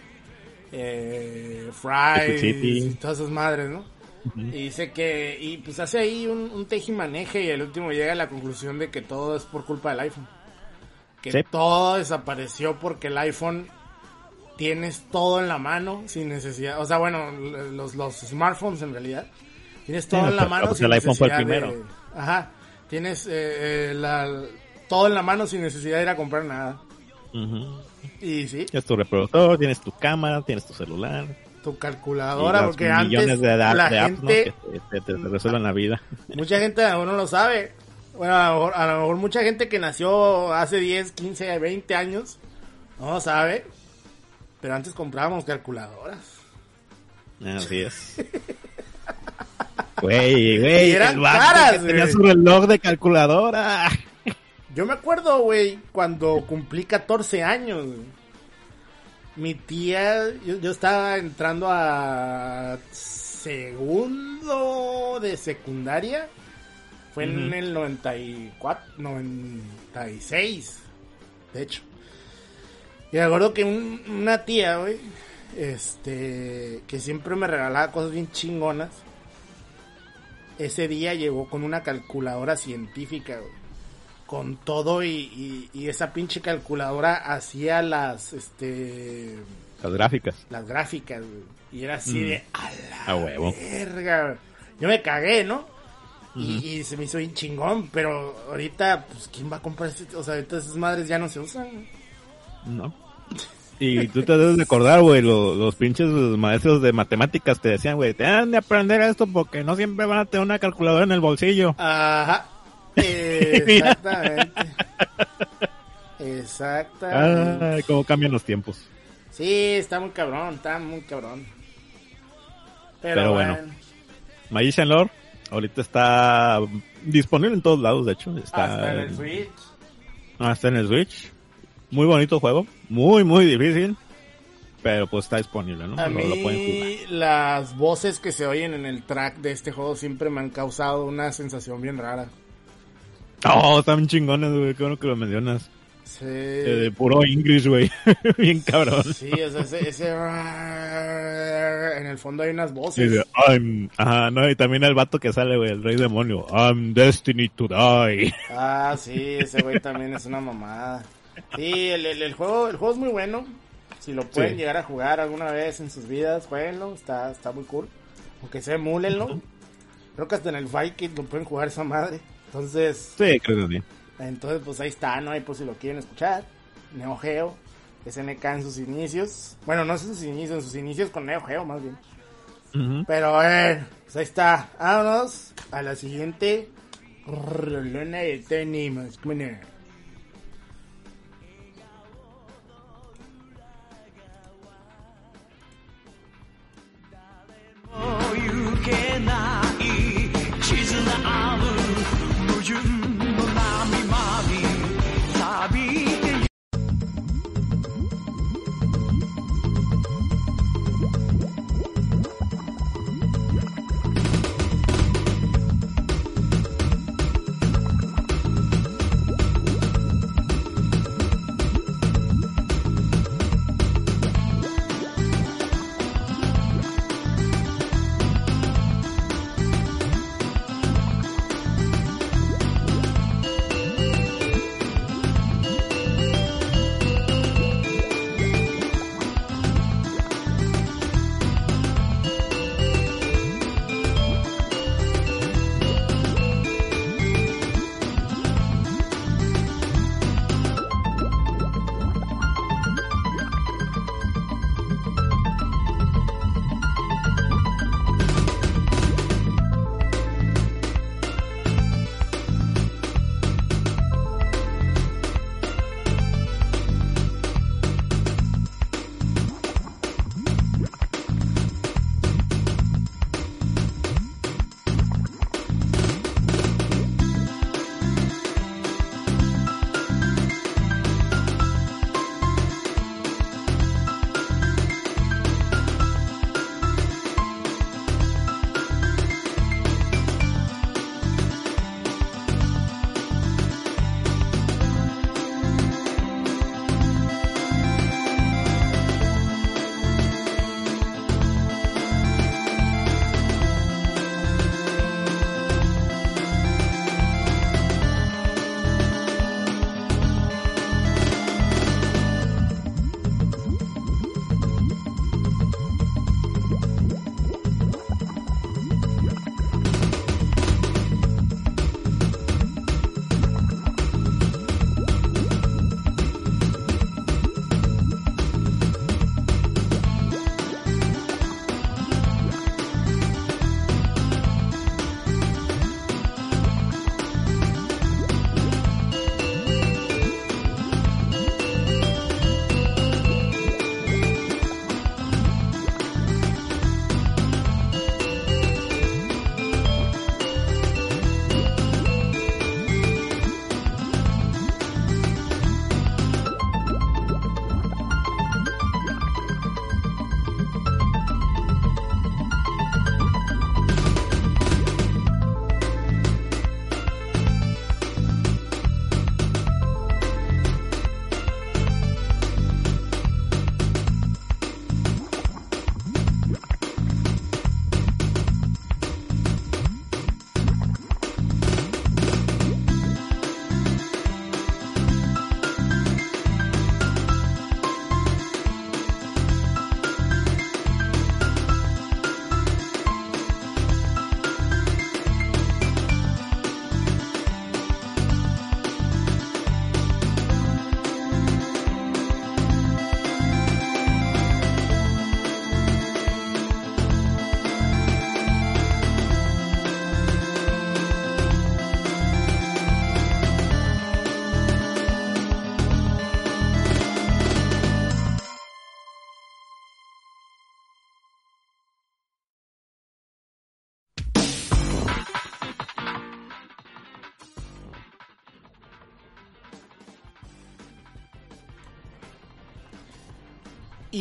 eh, Fry, y todas esas madres, ¿no? Y dice que, y pues hace ahí un, un tejimaneje y el último llega a la conclusión de que todo es por culpa del iPhone. Que Sí. todo desapareció porque el iPhone tienes todo en la mano sin necesidad, o sea, bueno, los, los smartphones en realidad, tienes todo Sí, en la mano pues sin el iPhone fue el necesidad de- primero. ajá, tienes eh, eh, la, todo en la mano sin necesidad de ir a comprar nada. Y sí, Tienes tu reproductor, tienes tu cámara, tienes tu celular. tu calculadora, porque antes de, da- la de apps, ¿no? gente... que te, te- te resuelven la vida. (laughs) Mucha gente a lo mejor no lo sabe. Bueno, a lo, mejor, a lo mejor mucha gente que nació hace 10, 15, 20 años no lo sabe. Pero antes comprábamos calculadoras. Así es. (laughs) Güey, güey, eran caras, que tenía güey. su reloj de calculadora. Yo me acuerdo, güey, cuando cumplí 14 años. güey. Mi tía, yo, yo estaba entrando a segundo de secundaria. Fue en Ujú. el 94, 96, de hecho. Y me acuerdo que un- una tía, güey, este, que siempre me regalaba cosas bien chingonas. Ese día llegó con una calculadora científica, güey con todo y, y- y esa pinche calculadora hacía las este Las gráficas. las gráficas güey. y era así Mm. de a la A huevo. verga güey". yo me cagué no y, y se me hizo bien chingón pero ahorita pues quién va a comprar este? o sea ahorita esas madres ya no se usan. ¿no? (laughs) Y tú te debes de acordar, güey, los, los pinches maestros de matemáticas te decían, güey, te han de aprender esto porque no siempre van a tener una calculadora en el bolsillo. ajá (laughs) exactamente exactamente Ay, cómo cambian los tiempos. sí está muy cabrón está muy cabrón pero, Pero bueno, bueno. Magician Lore ahorita está disponible en todos lados, de hecho. Está, hasta en el Switch Ah, está en el Switch. Muy bonito juego. Muy, muy difícil. Pero pues está disponible, ¿no? A Lo- lo pueden jugar. mí las voces que se oyen en el track de este juego siempre me han causado una sensación bien rara. Oh, están chingones, güey. Qué bueno que lo mencionas. Sí, Eh, de puro English, güey. (laughs) Bien cabrón. sí o sea, ese, ese- (laughs) en el fondo hay unas Sí, voces. de, I'm- ajá, no, y también el vato que sale, güey, el rey demonio. I'm destined to die. Ah, sí, ese güey también es una mamada. Sí, el, el- el juego, el juego es muy bueno. Si lo pueden Sí. llegar a jugar alguna vez en sus vidas, jueguenlo, está, está muy cool. Aunque se emúlenlo. Creo que hasta en el Vikings lo pueden jugar esa madre. Entonces, Sí, creo que sí. Entonces, pues ahí está, ¿no? Ahí por si lo quieren escuchar. Neo Geo, SNK en sus inicios. Bueno, no en sus inicios, en sus inicios con Neo Geo más bien. Ujú. Pero a ver, pues ahí está. Vámonos a la siguiente. Rolona de tenemos. You can't. 地図のある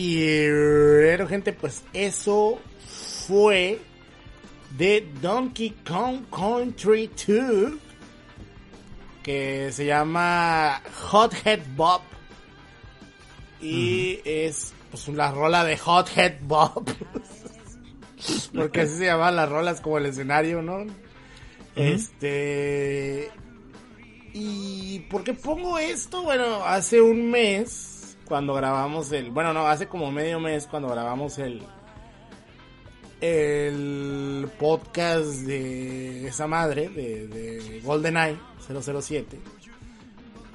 Y bueno, gente, pues eso fue de Donkey Kong Country 2 que se llama Hothead Bob y es pues la rola de Hothead Bob (laughs) porque así se llaman las rolas como el escenario, ¿no? Este y ¿por qué pongo esto? Bueno, hace un mes cuando grabamos el, bueno, no, hace como medio mes cuando grabamos el el podcast de esa madre, de, de GoldenEye 007,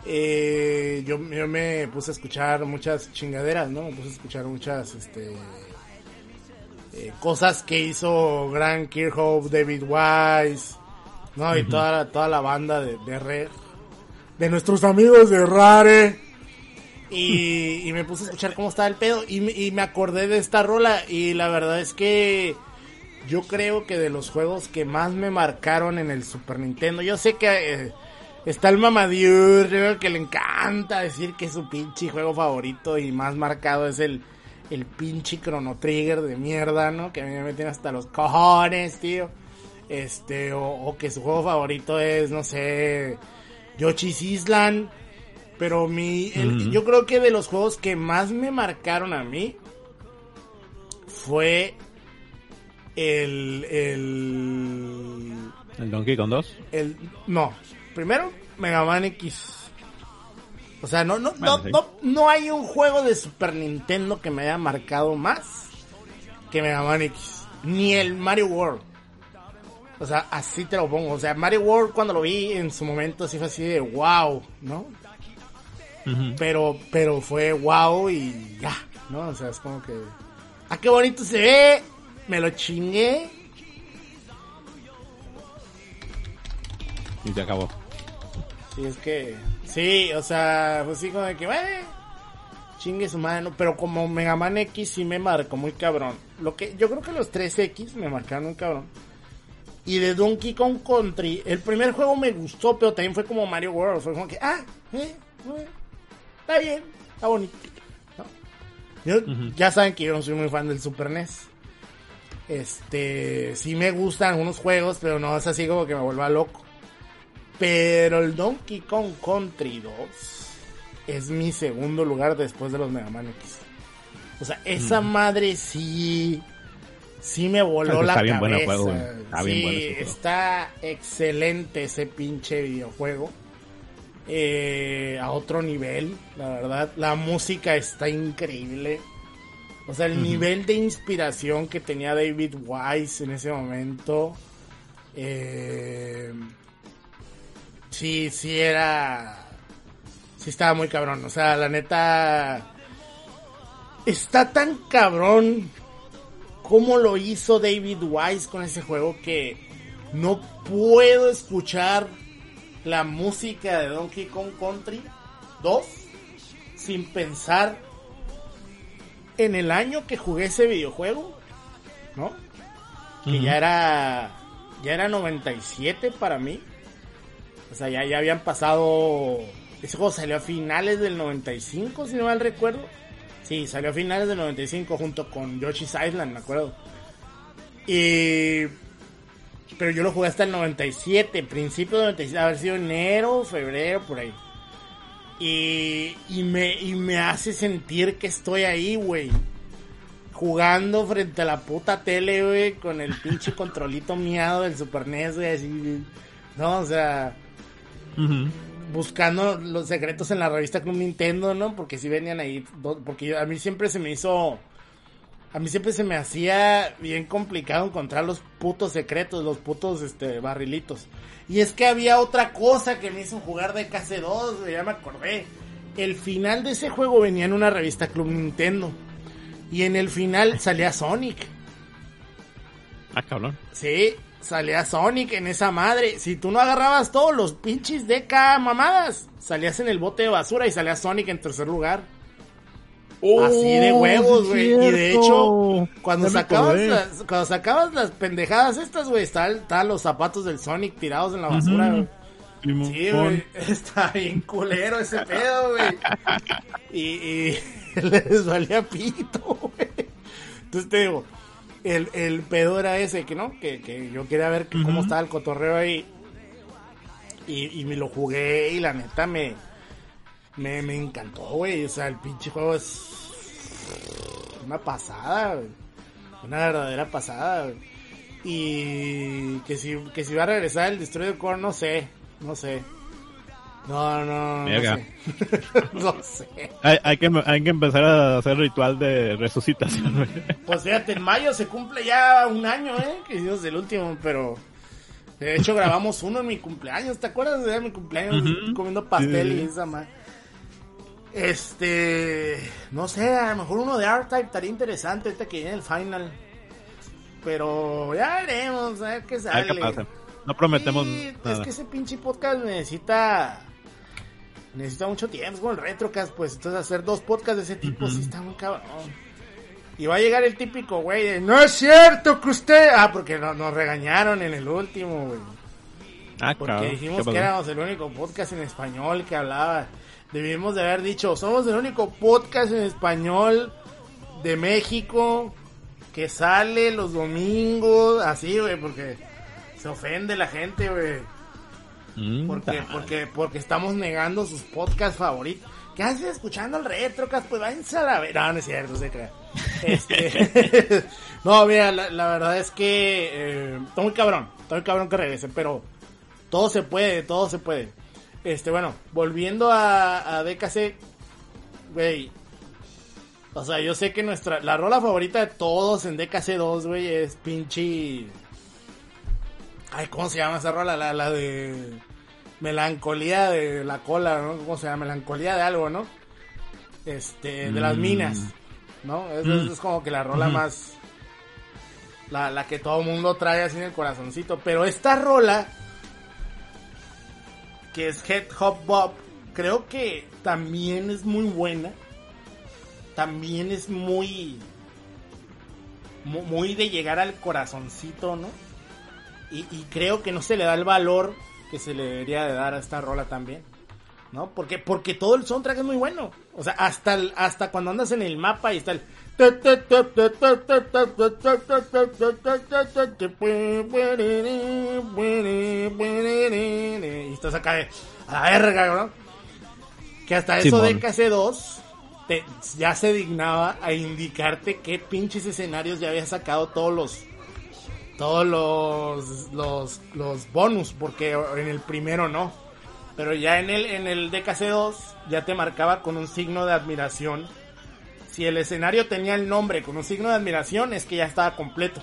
eh, yo, yo, me puse a escuchar muchas chingaderas, ¿no? Me puse a escuchar muchas este, eh, cosas que hizo Grant Kirchhoff, David Wise, ¿no? Y toda, la, toda la banda de, de Red, de nuestros amigos de Rare. Y, me puse a escuchar cómo estaba el pedo y, y, me acordé de esta rola y la verdad es que yo creo que de los juegos que más me marcaron en el Super Nintendo, yo sé que eh, está el Mamadur, que le encanta decir que su pinche juego favorito y más marcado es el, el pinche Chrono Trigger de mierda, ¿no? Que a mí me meten hasta los cojones, tío. Este, o, o que su juego favorito es, no sé, Yoshi's Island. Pero mi, el, yo creo que de los juegos que más me marcaron a mí fue el, el, ¿El Donkey Kong 2? El, no, primero Mega Man X. O sea, no, no, bueno, no, sí. no, no, hay un juego de Super Nintendo que me haya marcado más que Mega Man X. Ni el Mario World. O sea, así te lo pongo. O sea, Mario World cuando lo vi en su momento sí fue así de wow, ¿no? Pero, pero fue wow y ya, ¿no? O sea, es como que. ¡Ah, qué bonito se ve! Me lo chingué. Y se acabó. Sí, es que. Sí, o sea, pues sí, como de que, bueno, chingue su madre, ¿no? Pero como Mega Man X sí me marcó muy cabrón. Lo que, yo creo que los 3X me marcaron muy cabrón. Y de Donkey Kong Country, el primer juego me gustó, pero también fue como Mario World. Fue como que, ah, eh, eh está bien, está bonito. ¿no? Yo, uh -huh. Ya saben que yo no soy muy fan del Super NES. Este, sí me gustan algunos juegos, pero no es así como que me vuelva loco. Pero el Donkey Kong Country 2 es mi segundo lugar después de los Mega Man X. O sea, esa mm. madre sí, sí me voló la cabeza. Bueno juego, está sí, bueno está excelente ese pinche videojuego. Eh, a otro nivel, la verdad. La música está increíble. O sea, el uh -huh. nivel de inspiración que tenía David Wise en ese momento. Eh, sí, sí era. Sí estaba muy cabrón. O sea, la neta. Está tan cabrón como lo hizo David Wise con ese juego que no puedo escuchar la música de Donkey Kong Country 2 sin pensar en el año que jugué ese videojuego, ¿no? Que uh -huh. ya era ya era 97 para mí. O sea, ya, ya habían pasado ese juego salió a finales del 95, si no mal recuerdo. Sí, salió a finales del 95 junto con Yoshi's Island, me acuerdo. Y pero yo lo jugué hasta el 97, principio del 97, haber sido enero, febrero, por ahí. Y, y, me, y me hace sentir que estoy ahí, güey. Jugando frente a la puta tele, güey, con el pinche controlito miado del Super NES, güey, así. No, o sea. Uh -huh. Buscando los secretos en la revista Club Nintendo, ¿no? Porque si venían ahí. Porque a mí siempre se me hizo a mí siempre se me hacía bien complicado encontrar los putos secretos, los putos este barrilitos. Y es que había otra cosa que me hizo jugar de KC2, ya me acordé. El final de ese juego venía en una revista Club Nintendo. Y en el final salía Sonic. Ah, cabrón. Sí, salía Sonic en esa madre. Si tú no agarrabas todos los pinches DK mamadas, salías en el bote de basura y salía Sonic en tercer lugar. Oh, Así de huevos, güey. Y de hecho, cuando sacabas, las, cuando sacabas las pendejadas estas, güey, estaban está los zapatos del Sonic tirados en la basura, güey. Uh -huh. Sí, güey. (laughs) Está bien culero ese pedo, güey. Y, y (laughs) les valía pito, güey. Entonces te digo, el, el pedo era ese, que no, que, que yo quería ver cómo estaba el cotorreo ahí. Y, y me lo jugué y la neta me, me, me encantó, güey. O sea, el pinche juego es una pasada, güey. Una verdadera pasada, güey. Y que si, que si va a regresar el Destroyer Core, no sé, no sé. No, no, no sé. (laughs) no sé. Hay, hay que, hay que empezar a hacer ritual de resucitación, güey. Pues fíjate, en mayo se cumple ya un año, ¿eh? Que hicimos el último, pero... De hecho, grabamos uno en mi cumpleaños. ¿Te acuerdas de mi cumpleaños? Comiendo pastel Sí, sí, y esa madre. Este... No sé, a lo mejor uno de R-Type estaría interesante ahorita que viene el final. Pero ya veremos, a ver qué A sale. ver qué pasa. No prometemos Sí, nada. Es que ese pinche podcast necesita. Necesita mucho tiempo. El Retrocast, pues. Entonces, hacer dos podcasts de ese tipo sí está muy cabrón. Y va a llegar el típico güey de: No es cierto que usted. Ah, porque no- nos regañaron en el último, güey. Ah, Porque cabrón. dijimos ¿Qué que éramos el único podcast en español que hablaba. Debimos de haber dicho: Somos el único podcast en español de México que sale los domingos. Así, güey, porque se ofende la gente, güey. Mm, Porque, porque, porque estamos negando sus podcasts favoritos. ¿Qué haces escuchando el Retrocast? Pues váyanse a la ver. No, no es cierto, se crea. Este... (laughs) no, mira, la, la verdad es que eh, está muy cabrón. Está muy cabrón que regrese, pero todo se puede, todo se puede. Este, bueno, volviendo a, a DKC, güey. O sea, yo sé que nuestra, la rola favorita de todos en DKC 2, güey, es pinche... Ay, ¿cómo se llama esa rola? La, la de melancolía de la cola, ¿no? ¿Cómo se llama? Melancolía de algo, ¿no? Este, de las Mm. minas, ¿no? Es, Mm. es- como que la rola más... La, la que todo mundo trae así en el corazoncito. Pero esta rola, que es Head Hop Bob, creo que también es muy buena. También es muy... mu- Muy de llegar al corazoncito, ¿no? Y, y creo que no se le da el valor que se le debería de dar a esta rola también. ¿No? Porque, porque todo el soundtrack es muy bueno. O sea, hasta, el- hasta cuando andas en el mapa y está el... Y estás acá de... A la verga, ¿no? Que hasta eso de Simón. KC2 te- ya se dignaba a indicarte qué pinches escenarios ya había sacado todos los todos los los los bonus porque en el primero no pero ya en el en el DKC2 ya te marcaba con un signo de admiración si el escenario tenía el nombre con un signo de admiración es que ya estaba completo.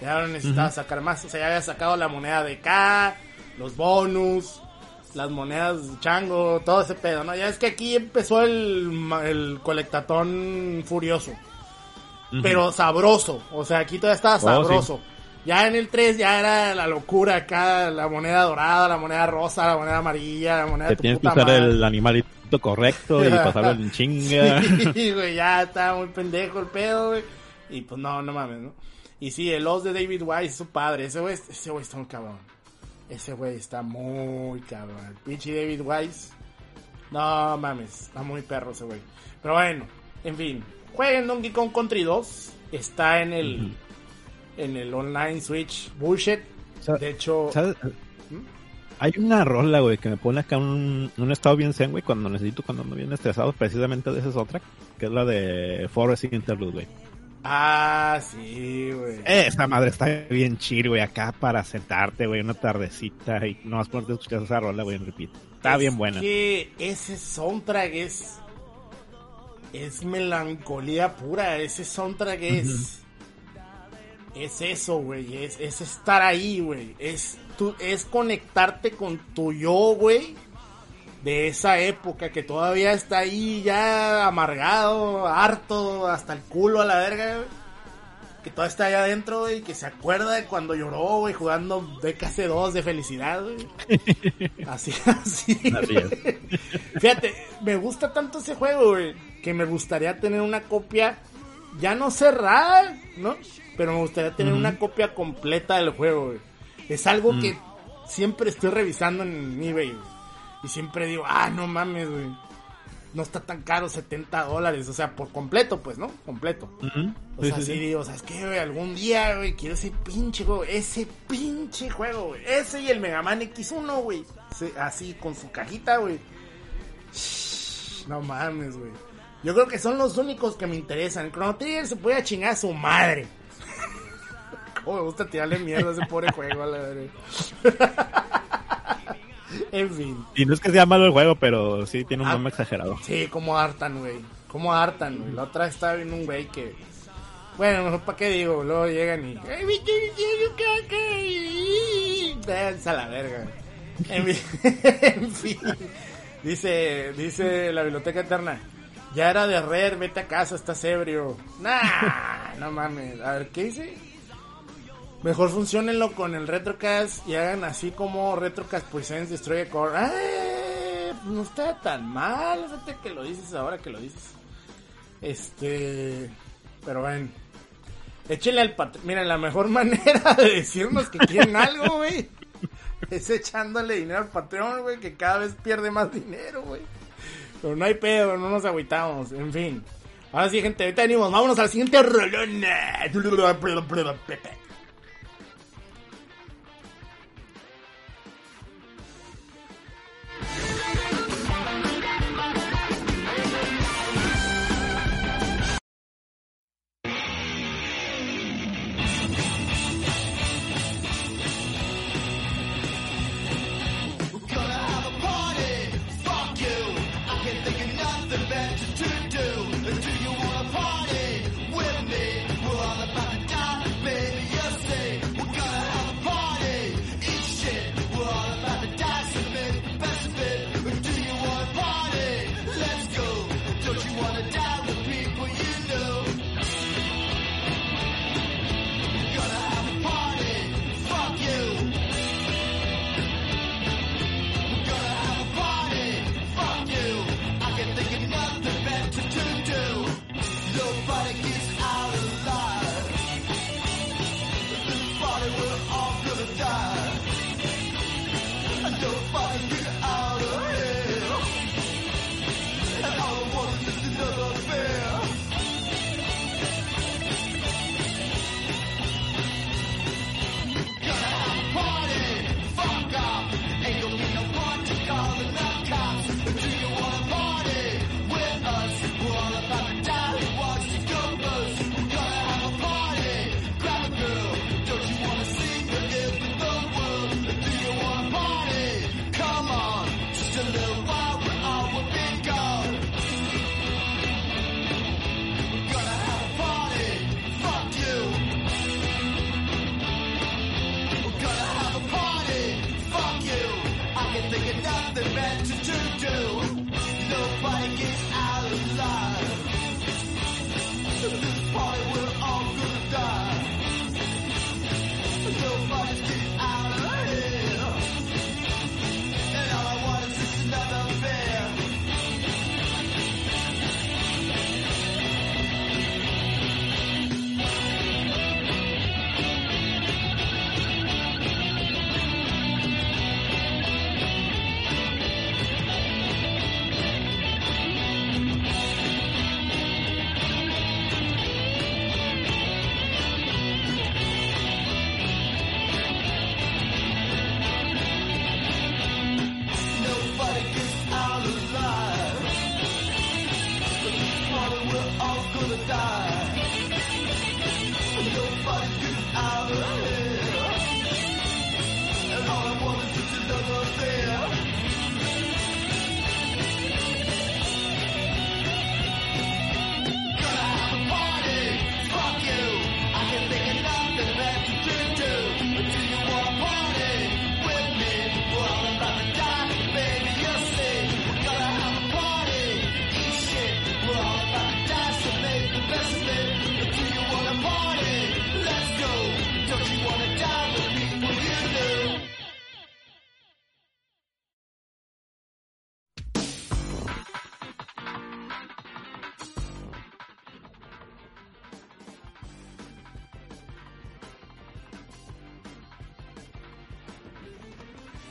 Ya no necesitaba sacar más. O sea ya había sacado la moneda de K los bonus las monedas chango, todo ese pedo, ¿no? Ya es que aquí empezó el, el colectatón furioso, pero sabroso, o sea, aquí todavía estaba Oh, sabroso. Ya en el 3 ya era la locura acá, la moneda dorada, la moneda rosa, la moneda amarilla, la moneda Te de tu tienes que puta usar madre. el animalito correcto y pasarlo en chinga. (laughs) Sí, güey, ya estaba muy pendejo el pedo, güey. Y pues no, no mames, ¿no? Y sí, el Oz de David Wise, su padre, ese güey, ese güey está muy cabrón. Ese güey está muy cabrón. El pinche David Wise. No mames, está muy perro ese güey. Pero bueno, en fin. Jueguen Donkey Kong Country 2. Está en el, en el online Switch Bullshit. De hecho, ¿Sabes? Hay una rola, güey, que me pone acá un, un estado bien zen, güey, cuando necesito, cuando ando bien estresado, precisamente de esa es otra, que es la de Forest Interlude, güey. ah, sí, güey. Esa madre está bien chido, güey, acá para sentarte, güey, una tardecita y no a ponerte a escuchar esa rola, güey, en repeat. Está Es bien buena. que ese soundtrack es. Es melancolía pura. Ese soundtrack es. Es eso, güey. Es, es estar ahí, güey. Es, es conectarte con tu yo, güey. De esa época que todavía está ahí ya amargado, harto, hasta el culo a la verga, güey. Que todavía está allá adentro, güey. Que se acuerda de cuando lloró, güey, jugando DKC2 de felicidad, güey. (laughs) Así, así. Así es. Fíjate, me gusta tanto ese juego, güey, que me gustaría tener una copia, ya no cerrada, ¿no? Pero me gustaría tener una copia completa del juego, güey. Es algo que siempre estoy revisando en eBay. Y siempre digo, ah, no mames, güey. no está tan caro, 70 dólares, o sea, por completo, pues, ¿no? Completo. O sea, sí, sí, sí. digo, ¿sabes qué, güey? Algún día, güey, quiero ese pinche juego, ese pinche juego, güey. Ese y el Mega Man X1, güey. Sí, Así, con su cajita, güey. No mames, güey. Yo creo que son los únicos que me interesan. El Chrono Trigger se puede chingar a su madre. Cómo me gusta tirarle mierda a ese pobre juego, a la verga. (laughs) en fin. Y no es que sea malo el juego, pero sí tiene un Ah. nombre exagerado. Sí, como hartan, güey. Como hartan, güey. La otra estaba viendo un güey que. Bueno, mejor para qué digo. Luego llegan y. A la verga. En fin. (laughs) en fin. Dice, dice la biblioteca eterna. Ya era de rer, vete a casa, estás ebrio. Nah, no mames. A ver, ¿qué dice? Mejor funcionenlo con el Retrocast y hagan así como Retrocast Presents Destroy a Core. ¡Ah! No está tan mal, fíjate que lo dices ahora que lo dices. Este. Pero bueno. Échenle al patrón. Mira, la mejor (laughs) manera de decirnos que quieren algo, güey. Es echándole dinero al patrón, güey, que cada vez pierde más dinero, güey. Pero no hay pedo, no nos agüitamos, en fin. Ahora sí, gente, ahorita venimos. Vámonos al siguiente rolón.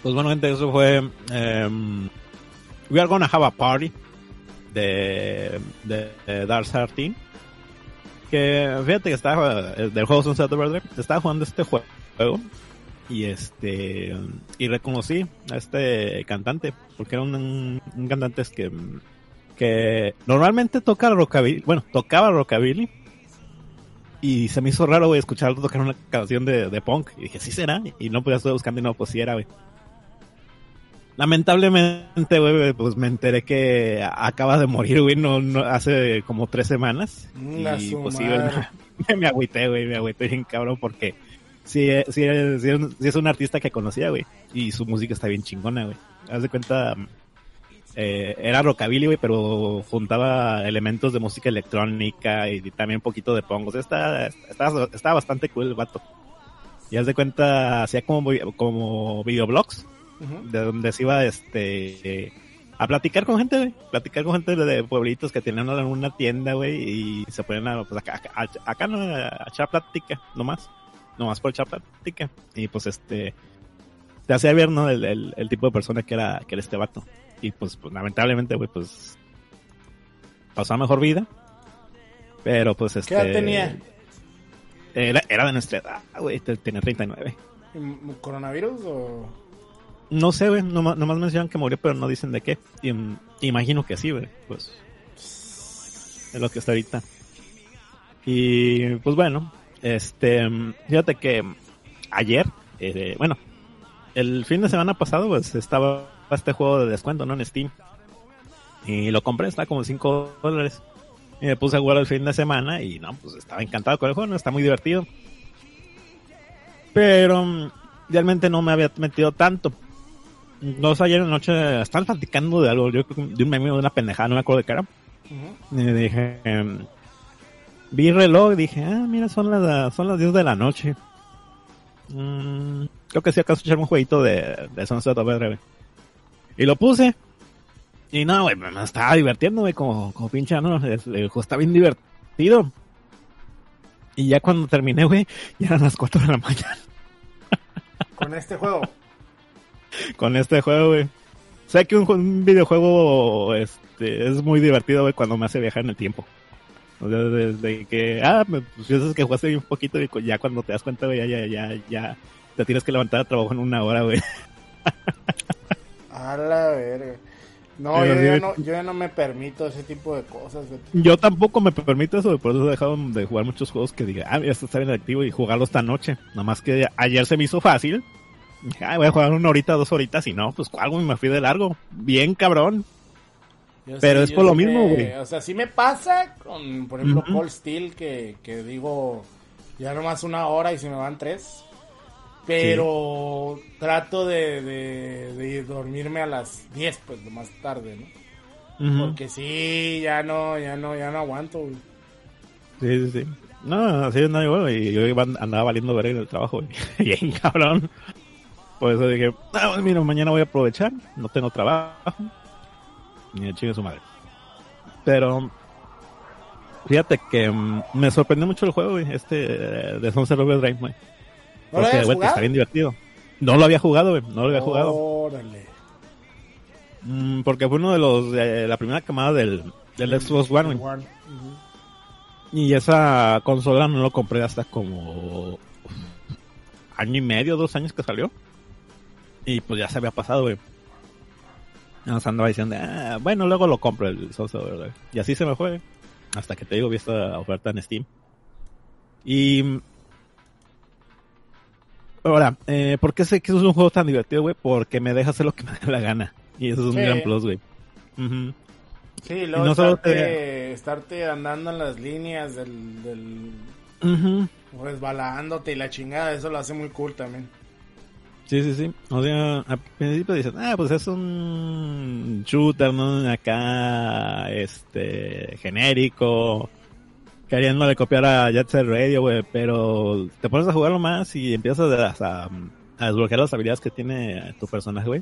Pues bueno, gente, eso fue. em, We are gonna have a party. de, de, de Dark Sartin. Que fíjate que estaba, eh, del juego Sunset Overdrive, estaba jugando este juego y este y reconocí a este cantante porque era un, un cantante que que normalmente toca rockabilly bueno tocaba rockabilly y se me hizo raro güey escucharlo tocar una canción de, de punk y dije sí será y no podía estar buscando y no pues sí era güey lamentablemente güey pues me enteré que acaba de morir güey no, no hace como tres semanas La y pues sí me, (laughs) me agüité güey me agüité bien cabrón porque sí, sí, sí, sí es un artista que conocía, güey. Y su música está bien chingona, güey. Haz de cuenta, eh, era rockabilly, güey, pero juntaba elementos de música electrónica y también un poquito de pong. O sea, está, está, está bastante cool el vato. Y haz de cuenta, hacía como, como videoblogs, De donde se iba, este, a platicar con gente, güey. Platicar con gente de, pueblitos que tenían una, tienda, güey, y se ponían a, pues acá, acá, acá no, a echar plática, nomás nomás por echar plática. Y pues este, te hacía ver, ¿no? El, el, el tipo de persona que era, que era este vato. Y pues, pues lamentablemente, güey, pues pasó a mejor vida. Pero pues este... ¿Qué edad tenía? Era, era de nuestra edad, güey, te- tenía 39. ¿Mm, ¿Coronavirus o...? No sé, güey, nomás, nomás mencionan que murió, pero no dicen de qué. Y, imagino que sí, güey, pues es lo que está ahorita. Y pues bueno, este, fíjate que ayer, eh, bueno, el fin de semana pasado, pues estaba este juego de descuento, ¿no? En Steam. Y lo compré, está como 5 dólares. Y me puse a jugar el fin de semana y no, pues estaba encantado con el juego, ¿no? Está muy divertido. Pero realmente no me había metido tanto. No sé, ayer en la noche estaban platicando de algo, yo de un meme de una pendejada, no me acuerdo de qué era. Ujú. Y dije, em, vi el reloj y dije, ah, mira, son las, son las 10 de la noche. Mm, creo que sí acaso echar un jueguito de, de Sunset Overdrive. Y lo puse. Y no, güey, me estaba divirtiendo, güey, como, como pinche, ¿no? Es- El juego está bien divertido. Y ya cuando terminé, güey, ya eran las 4 de la mañana Con este juego. Con este juego, güey. Sé que un, un videojuego este, es muy divertido, güey, cuando me hace viajar en el tiempo. O sea, desde que, ah, me- pues piensas que jugaste un poquito y ya cuando te das cuenta, güey, ya, ya, ya, ya te tienes que levantar a trabajo en una hora, güey. (laughs) A la verga. No, yo ya no, yo ya no me permito ese tipo de cosas. güey. Yo tampoco me permito eso, por eso he dejado de jugar muchos juegos que diga, ah, esto está bien activo y jugarlo esta noche. Nada más que ayer se me hizo fácil. Voy a jugar una horita, dos horitas y no, pues güey, me fui de largo. Bien cabrón. Yo Pero sí, es por lo mismo, güey. O sea, sí me pasa con, por ejemplo, Ujú. Cold Steel, que, que digo, ya nomás una hora y se me van tres. Pero trato de, de, de dormirme a las 10, pues, lo más tarde, ¿no? Porque sí, ya no, ya no, ya no aguanto, güey. Sí, sí, sí. No, así no, yo, y yo andaba valiendo ver en el trabajo, güey. (laughs) bien cabrón. Por eso dije, ah, mira, mañana voy a aprovechar, no tengo trabajo. Ni de chingue su madre. Pero, fíjate que mm, me sorprendió mucho el juego, güey, este eh, de Sunset Overdrive, güey. ¿No Porque, güey, jugado? está bien divertido. No lo había jugado, güey, no lo había jugado. Órale. Mm, porque fue uno de los, de la primera camada del, del Xbox One, güey. Y esa consola no lo compré hasta como año y medio, dos años que salió. Y pues ya se había pasado, güey. Nos andaba diciendo, ah, bueno, luego lo compro el Sunset Overdrive. Y así se me fue. Hasta que te digo, vi esta oferta en Steam. Y... Ahora, eh, ¿por qué sé que eso es un juego tan divertido, güey? Porque me deja hacer lo que me dé la gana. Y eso es un Sí. gran plus, güey. Ujú. Sí, luego no estarte, estarte andando en las líneas del, resbalándote y la chingada, eso lo hace muy cool también. Sí, sí, sí. O sea, al principio dicen, ah, pues es un shooter, ¿no? Acá, este, genérico, queriéndole copiar a Jet Set Radio, güey, pero te pones a jugarlo más y empiezas a, a, a desbloquear las habilidades que tiene tu personaje, güey.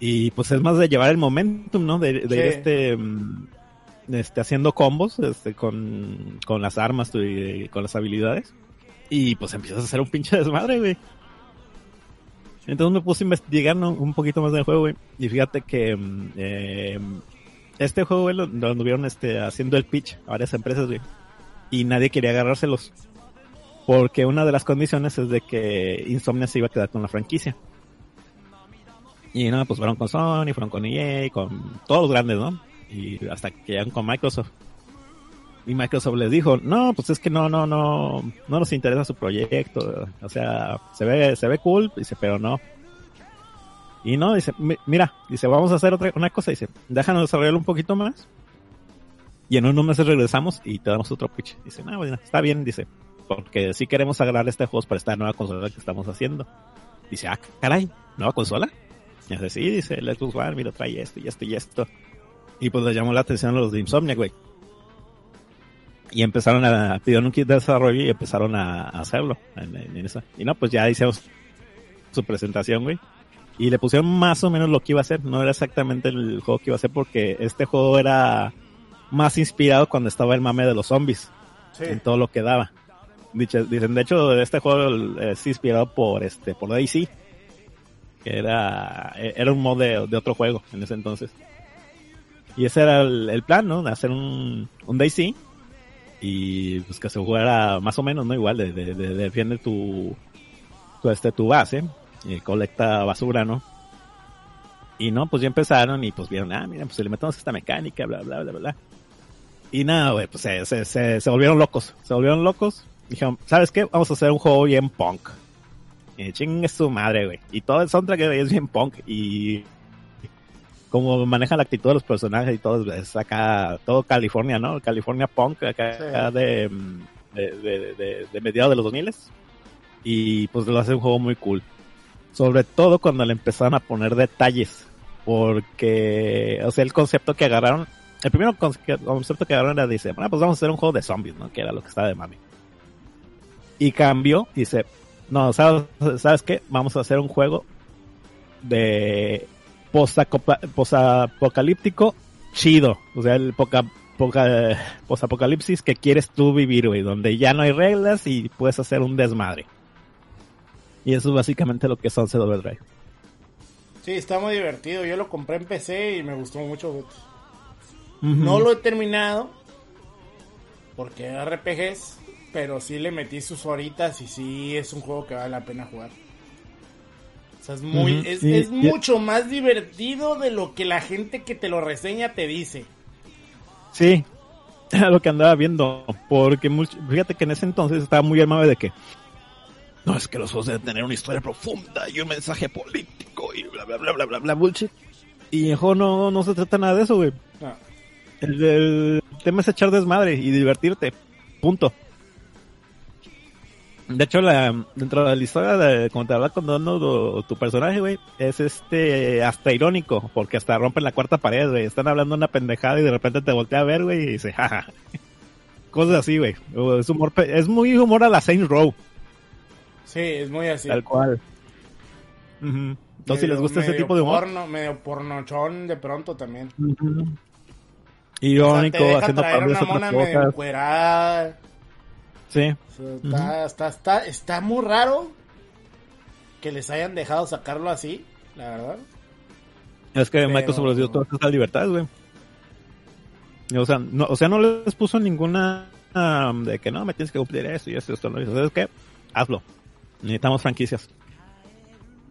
Y pues es más de llevar el momentum, ¿no? De, de Sí. ir este, este, haciendo combos, este, con, con las armas y con las habilidades. Y pues empiezas a hacer un pinche desmadre, güey. Entonces me puse a investigar ¿no? un poquito más del juego, güey. Y fíjate que mm, eh, este juego, güey, lo, anduvieron este, haciendo el pitch a varias empresas, güey. Y nadie quería agarrárselos. Porque una de las condiciones es de que Insomnia se iba a quedar con la franquicia. Y no, pues fueron con Sony, fueron con EA, con todos los grandes, ¿no? Y hasta que llegan con Microsoft. Y Microsoft les dijo, no, pues es que no, no, no, no nos interesa su proyecto. O sea, se ve, se ve cool, dice, pero no. Y no, dice, "Mi- mira, dice, vamos a hacer otra, una cosa, dice, déjanos desarrollarlo un poquito más. Y en unos meses regresamos y te damos otro pitch. Dice, no, bueno, está bien, dice, porque sí queremos agarrar este juego para esta nueva consola que estamos haciendo. Dice, ah, caray, ¿nueva consola? Y dice, sí, dice, Xbox One, mira, trae esto y esto y esto. Y pues le llamó la atención a los de Insomnia, güey. Y empezaron a, pidieron un kit de desarrollo y empezaron a, a hacerlo en, en- esa. Y no, pues ya hicimos su presentación, güey. Y le pusieron más o menos lo que iba a hacer. No era exactamente el juego que iba a hacer porque este juego era más inspirado cuando estaba el mame de los zombies Sí. en todo lo que daba. Dice- Dicen, de hecho, este juego es inspirado por este, por Daisy, que era, era un mod de, de otro juego en ese entonces. Y ese era el, el plan, ¿no? De hacer un, un Daisy y pues que se jugara más o menos, ¿no? Igual, de, de, de- defiende tu, tu, este, tu base y colecta basura, ¿no? Y no, pues ya empezaron y pues vieron, ah, mira, pues le metemos esta mecánica, bla, bla, bla, bla. Y nada, güey, pues se, se, volvieron locos. Se volvieron locos. Dijeron, ¿sabes qué? Vamos a hacer un juego bien punk. Y chingue su madre, güey. Y todo el soundtrack es bien punk. Y como maneja la actitud de los personajes y todo, es acá, todo California, ¿no? California punk, acá, Sí. acá de, de, de, mediados de los 2000 Y pues lo hace un juego muy cool. Sobre todo cuando le empezaron a poner detalles. Porque, o sea, el concepto que agarraron, el primer conce- concepto que agarraron era, dice, bueno, pues vamos a hacer un juego de zombies, ¿no? Que era lo que estaba de mami. Y cambió, dice, no, ¿sabes, ¿sabes qué? Vamos a hacer un juego de posapocalíptico chido. O sea, el poca, poca- posapocalipsis que quieres tú vivir, güey, donde ya no hay reglas y puedes hacer un desmadre. Y eso es básicamente lo que es Sunset Overdrive. Sí, está muy divertido. Yo lo compré en PC y me gustó mucho. No lo he terminado porque RPGs, pero sí le metí sus horitas y sí es un juego que vale la pena jugar. O sea, es muy, es, mucho más divertido de lo que la gente que te lo reseña te dice. Sí, (laughs) era lo que andaba viendo. Porque much- fíjate que en ese entonces estaba muy armado de que no es que los juegos deben tener una historia profunda y un mensaje político y bla bla bla bla bla, bla bullshit. Y juego no, no se trata nada de eso, güey. No. El, el tema es echar desmadre y divertirte. Punto. De hecho, la, dentro de la historia de hablaba con Donald o, o tu personaje, güey, es este hasta irónico, porque hasta rompen la cuarta pared, güey. Están hablando una pendejada y de repente te voltea a ver, güey, y dice, jaja. (laughs) Cosas así, güey. Es humor, es muy humor a la Saint Row, Sí, es muy así. tal cual. Entonces, si les gusta ese tipo de humor. Porno, medio pornochón de pronto también. Ujú. O sea, Irónico, haciendo una mona medio. Sí. O sea, está, está, está, está muy raro que les hayan dejado sacarlo así, la verdad. Es que Pero- Microsoft les dio todas esas libertades, güey. O sea, no, o sea, no les puso ninguna um, de que no, me tienes que cumplir esto y esto y esto. ¿no? ¿Sabes qué? Hazlo. Necesitamos franquicias.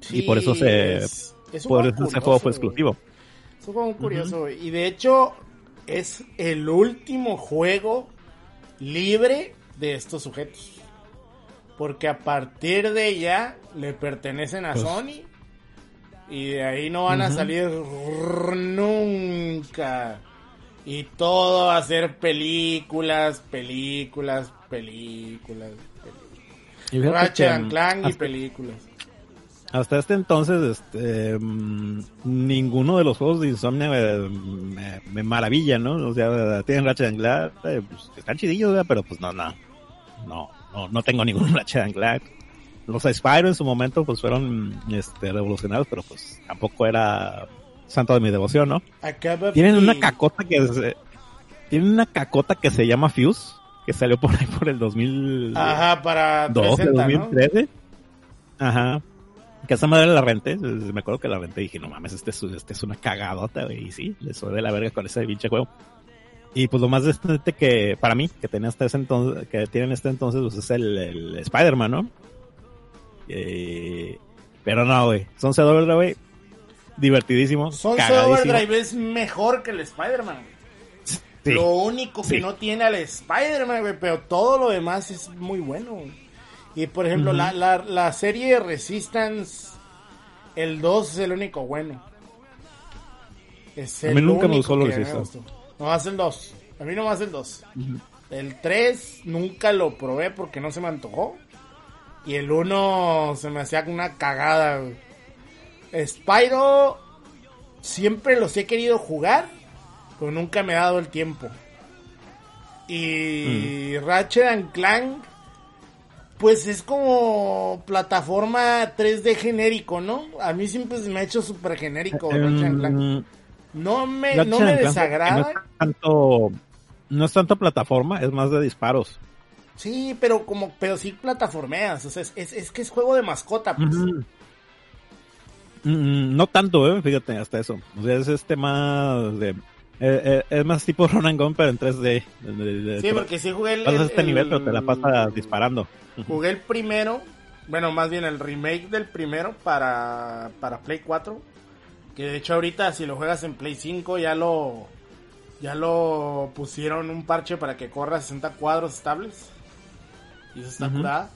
Y por eso se- es- es un Por eso ese juego fue exclusivo. Es un juego curioso. Y de hecho, es el último juego libre de estos sujetos. Porque a partir de ya le pertenecen a Pues- Sony. Y de ahí no van a salir nunca. Y todo va a ser películas, películas, películas. películas. Y fíjate Ratchet que, and Clank y películas. Hasta este entonces, este, mm, ninguno de los juegos de Insomnia me, me- me maravilla, ¿no? O sea, tienen Ratchet and Clank, eh, pues, están chidillos, ¿verdad? pero pues no, no, no, no, no tengo (laughs) ningún Ratchet and Clank. Los Spyro en su momento pues fueron este, revolucionarios, pero pues tampoco era santo de mi devoción, ¿no? Acaba Tienen una cacota que se, tienen una cacota que se llama Fuse, que salió por ahí por el 2012, Ajá, para 360, ¿no? 2013. Ajá. Que esa madre la renté, me acuerdo que la renté y dije, no mames, este es, este es una cagadota, güey. Y sí, le soy de la verga con ese pinche juego. Y pues lo más decente que, para mí, que tenía hasta ese entonces, que tienen este entonces, pues es el, el Spider-Man, ¿no? Eh, pero no, güey. Sunset Overdrive, güey. Divertidísimo. Sunset Overdrive es mejor que el Spider-Man. Lo único que no tiene al Spider-Man, güey. Pero todo lo demás es muy bueno, Y por ejemplo, la, la, la serie Resistance, el 2 es el único bueno. Es el a mí nunca me gustó lo Resistance. No más el 2. A mí no más el 2. El 3 nunca lo probé porque no se me antojó. Y el 1 se me hacía una cagada. Spyro siempre los he querido jugar, pero nunca me ha dado el tiempo. Y Ratchet and Clank, pues es como plataforma 3D genérico, ¿no? A mí siempre se me ha hecho súper genérico. Em, no me, no me desagrada. No es, tanto, no es tanto plataforma, es más de disparos. Sí, pero como, pero sí plataformeas, o sea, es, es, que es juego de mascota, pues. no tanto, eh, fíjate, hasta eso. O sea, es este más de... Eh, eh, es más tipo (laughs) run and gun, pero en 3D. sí, porque sí jugué el... Pasas este nivel, pero te la pasas disparando. (laughs) Jugué el primero, bueno, más bien el remake del primero para, para Play 4 que de hecho ahorita si lo juegas en Play 5 ya lo ya lo pusieron un parche para que corra 60 cuadros estables. Y eso está curada.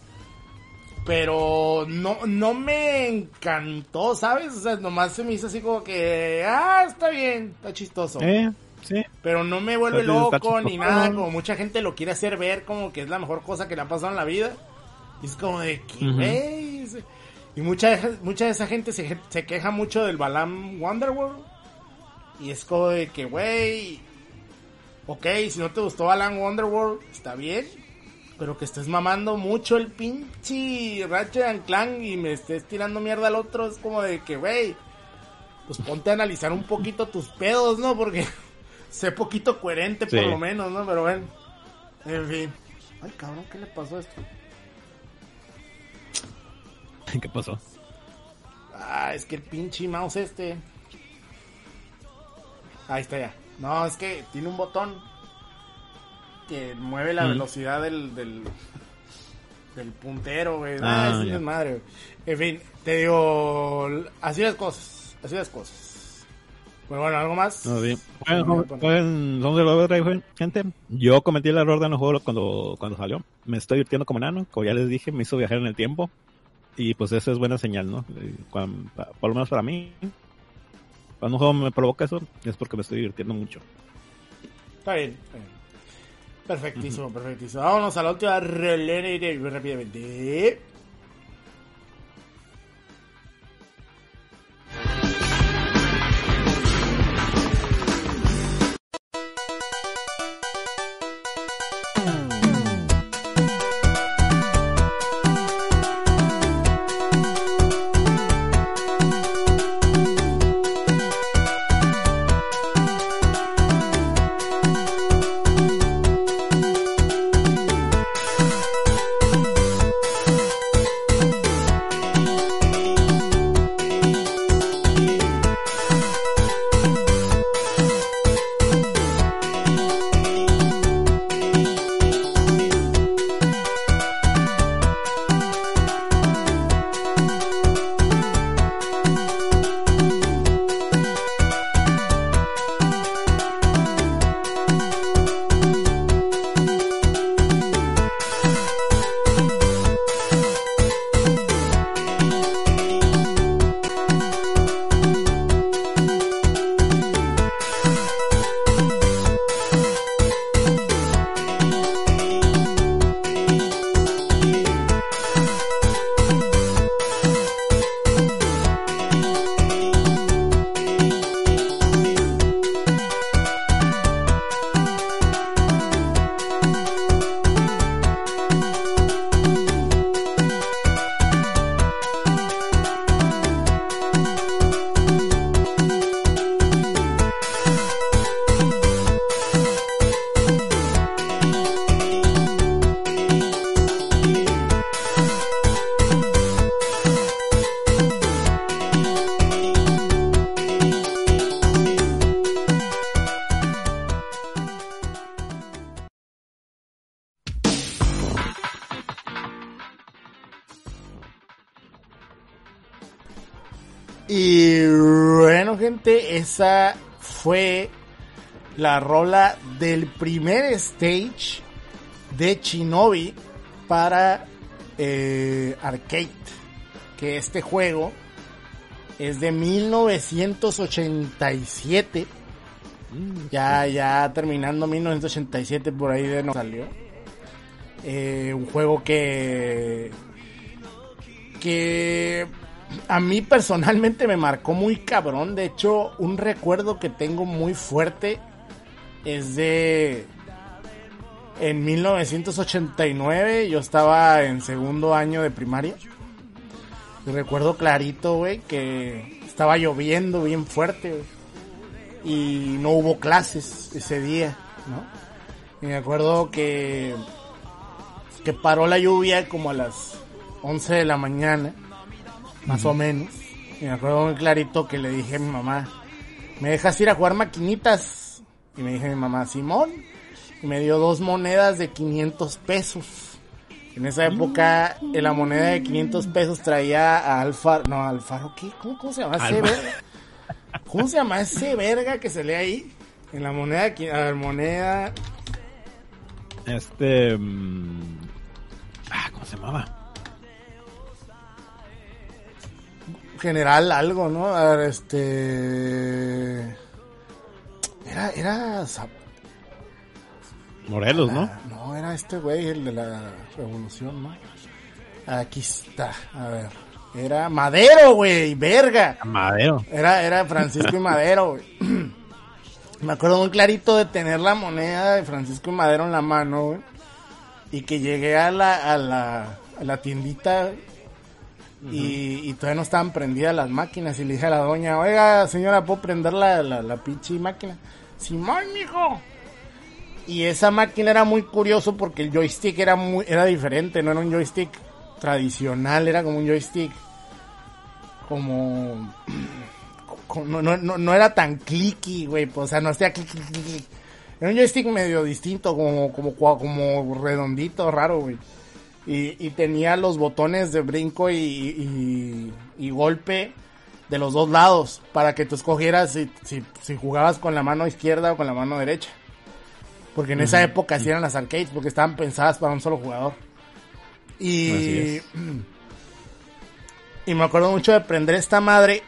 Pero no, no me encantó, ¿sabes? O sea, nomás se me hizo así como que, ah, está bien, está chistoso. Eh, sí. Pero no me vuelve loco ni nada, como mucha gente lo quiere hacer ver como que es la mejor cosa que le ha pasado en la vida. Y es como de que, y mucha, mucha de esa gente se, se queja mucho del Balam Wonderworld. Y es como de que, güey, ok, si no te gustó Balam Wonderworld, está bien. Pero que estés mamando mucho el pinche Ratchet and Clank y me estés tirando mierda al otro, es como de que, güey, pues ponte a analizar un poquito tus pedos, ¿no? Porque (laughs) sé poquito coherente por lo menos, ¿no? Pero bueno, en fin. Ay, cabrón, ¿qué le pasó a esto? (laughs) ¿Qué pasó? Ah, es que el pinche mouse este. Ahí está ya. No, es que tiene un botón que mueve la mm. velocidad del, del, puntero, güey. Ah, es madre. En fin, te digo, así las cosas, así las cosas. Bueno, bueno, ¿algo más? No, bien. Bueno, ¿dónde gente? Yo cometí el error de no juego cuando, cuando salió. Me estoy divirtiendo como enano, como ya les dije, me hizo viajar en el tiempo. Y pues esa es buena señal, ¿no? Eh, por lo menos para mí, cuando un juego me provoca eso, es porque me estoy divirtiendo mucho. Está bien, Perfectísimo, perfectísimo. Vámonos a la última relene rápidamente. Esa fue la rola del primer stage de Shinobi para eh, arcade. Que este juego es de 1987. Ya, ya terminando 1987 por ahí de no salió. Eh, un juego que que a mí personalmente me marcó muy cabrón. De hecho, un recuerdo que tengo muy fuerte es de en 1989 yo estaba en segundo año de primaria. Y recuerdo clarito, güey, que estaba lloviendo bien fuerte, Y no hubo clases ese día, ¿no? Y me acuerdo que, que paró la lluvia como a las 11 de la mañana, más o menos. Y me acuerdo muy clarito que le dije a mi mamá, ¿me dejas ir a jugar maquinitas? Y me dije a mi mamá, Simón. Y me dio dos monedas de 500 pesos. En esa época, en la moneda de 500 pesos traía a Alfaro, no, Alfaro, ¿qué? ¿Cómo, cómo se llama ese verga? ¿Cómo se llama ese verga que se lee ahí? En la moneda, a ver, moneda... Este... mm, Ah, ¿cómo se llamaba? General algo, ¿no? A ver, este... Era, era... Morelos, ¿no? Ah, no, era este güey, el de la revolución, ¿no? Aquí está, a ver. Era Madero, güey, verga. Madero. Era, era Francisco y Madero, güey. (clears throat) Me acuerdo muy clarito de tener la moneda de Francisco y Madero en la mano, güey. Y que llegué a la, a la, a la tiendita y, y todavía no estaban prendidas las máquinas. Y le dije a la doña, oiga, señora, ¿puedo prender la, la, la pinche máquina? Simón, mijo. Y esa máquina era muy curioso porque el joystick era muy, era diferente, no era un joystick tradicional, era como un joystick como (clears throat) co- no, no, no, era tan clicky, güey, pues, o sea, no hacía clic, clic, clic, clic. Era un joystick medio distinto, como, como, como redondito, raro, güey. Y, y tenía los botones de brinco y, y, y golpe de los dos lados para que tú escogieras si, si, si jugabas con la mano izquierda o con la mano derecha. Porque en esa época así eran las arcades, porque estaban pensadas para un solo jugador. Y, Así es. (clears throat) y me acuerdo mucho de prender esta madre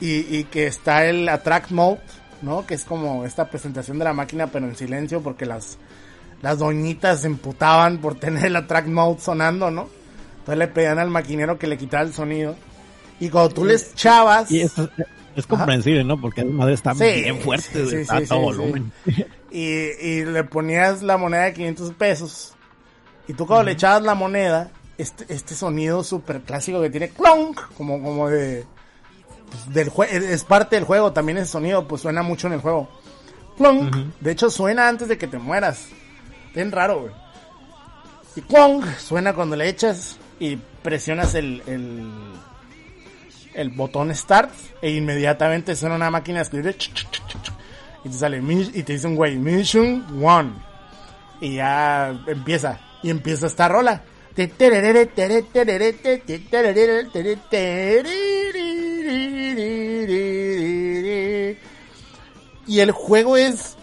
y, y que está el attract mode, ¿no? Que es como esta presentación de la máquina pero en silencio porque las, las doñitas se emputaban por tener el attract mode sonando, ¿no? Entonces le pedían al maquinero que le quitara el sonido. Y cuando tú les echabas... Y es, es comprensible, ¿no? Porque la madre está Sí, bien fuerte, sí, sí, a volumen. y, y le ponías la moneda de 500 pesos. Y tú cuando le echabas la moneda, este, este sonido súper clásico que tiene clonk, como, como de... pues, del es parte del juego, también ese sonido pues suena mucho en el juego. Clonk. De hecho suena antes de que te mueras. Bien raro, güey. Y clonk suena cuando le echas y presionas el, el, el botón start e inmediatamente suena una máquina de escribir y te sale y te dice un güey mission one y ya empieza y empieza esta rola y el juego es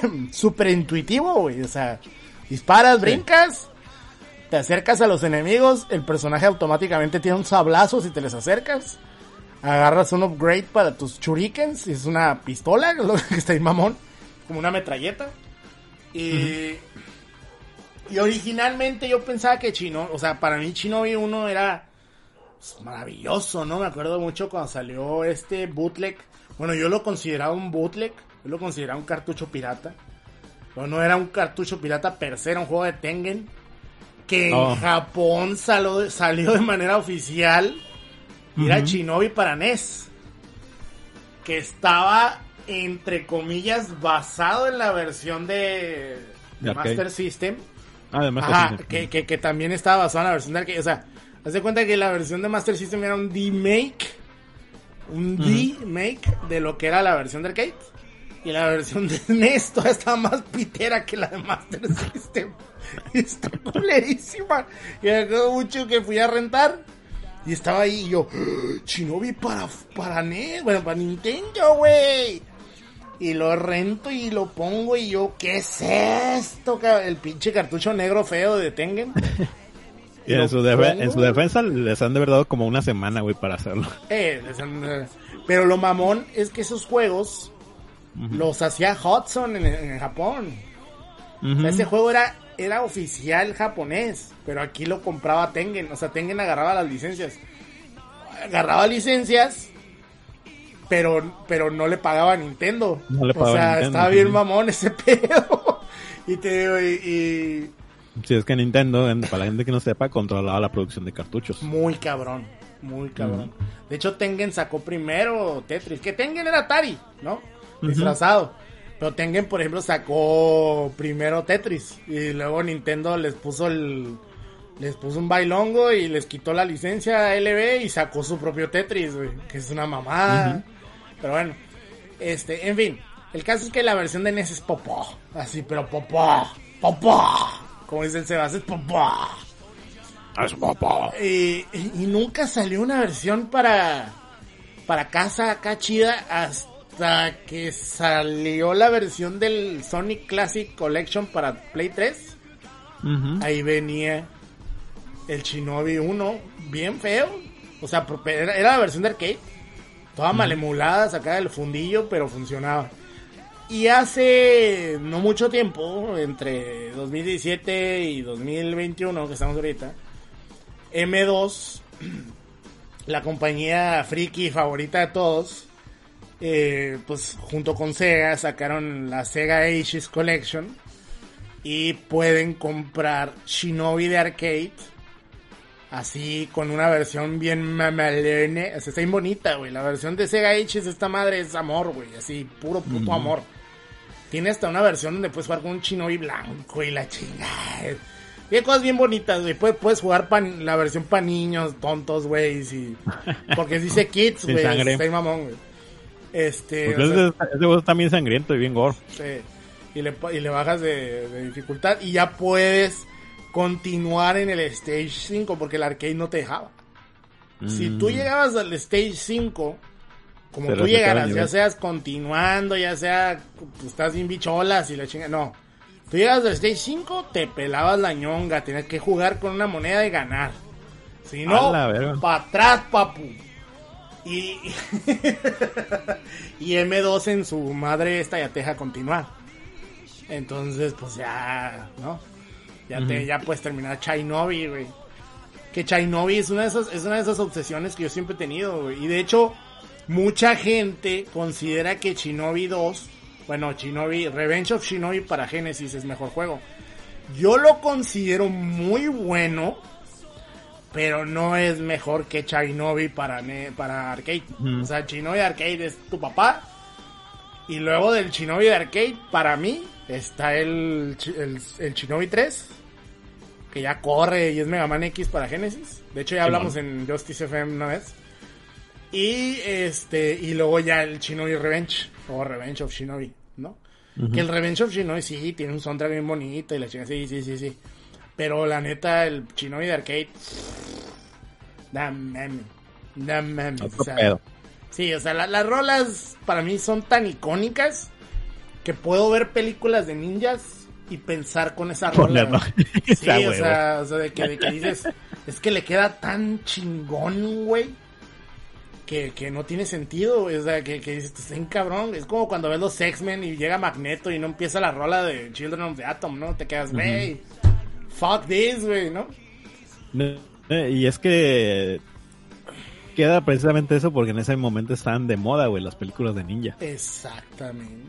(laughs) súper intuitivo güey o sea disparas brincas te acercas a los enemigos, el personaje automáticamente tiene un sablazo si te les acercas. Agarras un upgrade para tus shurikens, y es una pistola, (laughs) lo que está ahí mamón, como una metralleta. Y, y originalmente yo pensaba que Chino, o sea, para mí Shinobi 1 era pues, maravilloso, ¿no? Me acuerdo mucho cuando salió este bootleg. Bueno, yo lo consideraba un bootleg, yo lo consideraba un cartucho pirata. Pero no era un cartucho pirata per se, era un juego de Tengen que en Oh. Japón salió, salió de manera oficial y era Ujú. Shinobi para NES. Que estaba, entre comillas, basado en la versión de, De. Master System. Además, Ajá, que, que, que también estaba basado en la versión de arcade. O sea, haz de cuenta que la versión de Master System era un D-Make. Un D-Make de lo que era la versión de arcade. Y la versión de NES todavía estaba más pitera que la de Master System. (laughs) Está culerísima. Y me acuerdo mucho que fui a rentar. Y estaba ahí y yo, ¡Ah! Shinobi para, para NES, bueno, para Nintendo, güey. Y lo rento y lo pongo y yo, ¿qué es esto? ca-?" El pinche cartucho negro feo de Tengen. (laughs) Y en su, en defensa les han de verdad como una semana, güey, para hacerlo. Eh, les han- pero lo mamón es que esos juegos los hacía Hudson en, en Japón. O sea, ese juego era, era oficial japonés, pero aquí lo compraba Tengen. O sea, Tengen agarraba las licencias. Agarraba licencias, pero, pero no le pagaba a Nintendo. No le o pagaba a sea, Nintendo, estaba bien sí. mamón ese (laughs) pedo. y te digo, y, y Si es que Nintendo, en- para la gente que no sepa, controlaba la producción de cartuchos. muy cabrón, muy cabrón. De hecho, Tengen sacó primero Tetris, que Tengen era Atari, ¿no? Disfrazado. Pero Tengen, por ejemplo, sacó primero Tetris y luego Nintendo les puso el les puso un bailongo y les quitó la licencia a LB y sacó su propio Tetris, güey, que es una mamada. Pero bueno, este, en fin, el caso es que la versión de NES es popó, así, pero popó, popó, como dice el Sebas, es popó. Es. Y, y- y nunca salió una versión para para casa acá chida hasta que salió la versión del Sonic Classic Collection para Play 3. Ujú. Ahí venía el Shinobi 1, bien feo. O sea, era, la versión de arcade. Toda malemulada, sacada del fundillo, pero funcionaba. Y hace no mucho tiempo, entre 2017 y 2021, que estamos ahorita, M2, (clears throat) la compañía friki favorita de todos, eh, pues junto con Sega sacaron la Sega Ages Collection y pueden comprar Shinobi de arcade así con una versión bien mamalene, o sea, está bien bonita, güey. La versión de Sega Ages esta madre es amor, güey, así puro puto amor. Tiene hasta una versión donde puedes jugar con un Shinobi blanco y la chingada. Tiene cosas bien bonitas, güey. Puedes, puedes jugar pan, la versión para niños tontos, güey. sí. (laughs) Porque dice kids, güey. Está mamón, güey. Este. Porque o sea, ese, juego está bien sangriento y bien gore. Sí. Y le, y le bajas de, de dificultad y ya puedes continuar en el Stage 5 porque el arcade no te dejaba. Si tú llegabas al Stage 5, como tú llegaras, ya seas continuando, ya sea pues, estás bien bicholas y la chinga, no. Tú llegas al Stage 5, te pelabas la ñonga, tenías que jugar con una moneda y ganar. Si no, para atrás, papu. Y, (laughs) y M2 en su madre esta ya te deja continuar. Entonces, pues ya, ¿no? Ya te, ya puedes terminar Chainobi, güey. Que Chainobi es una de esas, es una de esas obsesiones que yo siempre he tenido, güey. Y de hecho, mucha gente considera que Shinobi 2, bueno, Shinobi, Revenge of Shinobi para Genesis es mejor juego. Yo lo considero muy bueno, pero no es mejor que Shinobi para, para arcade. O sea, Shinobi arcade es tu papá. Y luego del Shinobi de arcade, para mí, está el, el, el Shinobi 3. Que ya corre y es Mega Man X para Genesis. De hecho, ya hablamos en Justice FM una vez. Y este, y luego ya el Shinobi Revenge. O Revenge of Shinobi, ¿no? Que el Revenge of Shinobi sí, tiene un soundtrack bien bonito y la chingada, sí, sí, sí, sí. Pero la neta, el Shinobi de arcade. Da meme. Da meme. Otro o sea. Sí, o sea, la- las rolas para mí son tan icónicas que puedo ver películas de ninjas y pensar con esa rola. (laughs) Sí, o sea, o sea, de que, de que dices, es que le queda tan chingón, güey, que, que no tiene sentido, güey. O sea, que, que dices, está bien cabrón. Es como cuando ves los X-Men y llega Magneto y no empieza la rola de Children of the Atom, ¿no? Te quedas, güey, fuck this, güey, ¿no? Eh, Y es que queda precisamente eso porque en ese momento estaban de moda, güey, las películas de ninja. Exactamente.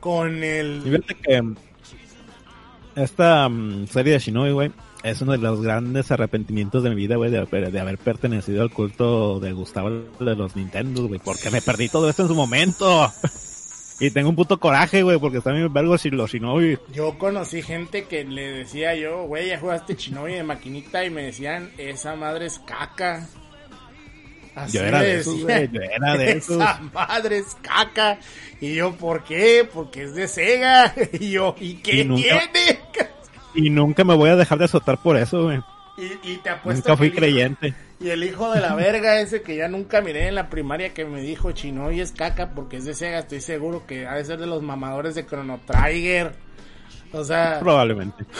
Con Y el... fíjate que esta mm, serie de Shinobi, güey, es uno de los grandes arrepentimientos de mi vida, güey, de, de haber pertenecido al culto de Gustavo de los Nintendo, güey, porque me perdí todo esto en su momento. Y tengo un puto coraje, güey, porque están bien vergos si los Shinobi. Yo conocí gente que le decía yo, güey, ya jugaste Shinobi de maquinita y me decían, esa madre es caca. Así Yo era de esos, güey, yo era de esos. Esa madre es caca. Y yo, ¿por qué? Porque es de Sega. (laughs) Y yo, ¿y qué Y nunca- tiene? Y nunca me voy a dejar de azotar por eso, güey. Y, y te apuesto Nunca fui que creyente. Y el hijo de la (laughs) verga ese que ya nunca miré en la primaria que me dijo chino y es caca porque es de Sega, estoy seguro que ha de ser de los mamadores de Chrono Trigger. O sea, Probablemente. (laughs)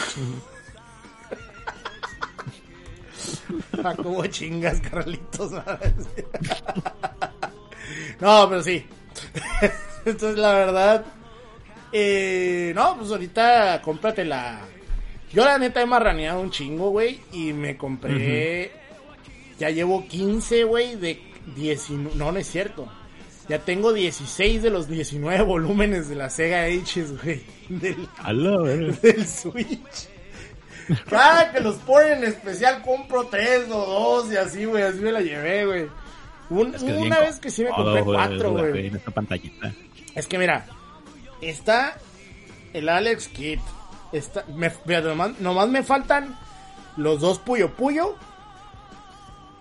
¿a cómo chingas, Carlitos? (laughs) no, pero sí. Entonces, la verdad, eh, no, pues ahorita cómprate la. Yo, la neta, he marraneado un chingo, güey, y me compré. Ya llevo 15, güey, de 19. No, no es cierto. Ya tengo 16 de los 19 (laughs) volúmenes de la Sega Ages, güey. Del, (laughs) del Switch. Cada que los ponen en especial compro tres o dos y así, güey. Así me la llevé, güey. Un- Es que una vez que sí me compré güey, cuatro, la- güey. En esta pantallita. Es que mira, está el Alex Kidd. Está, me, nomás, nomás me faltan los dos Puyo Puyo.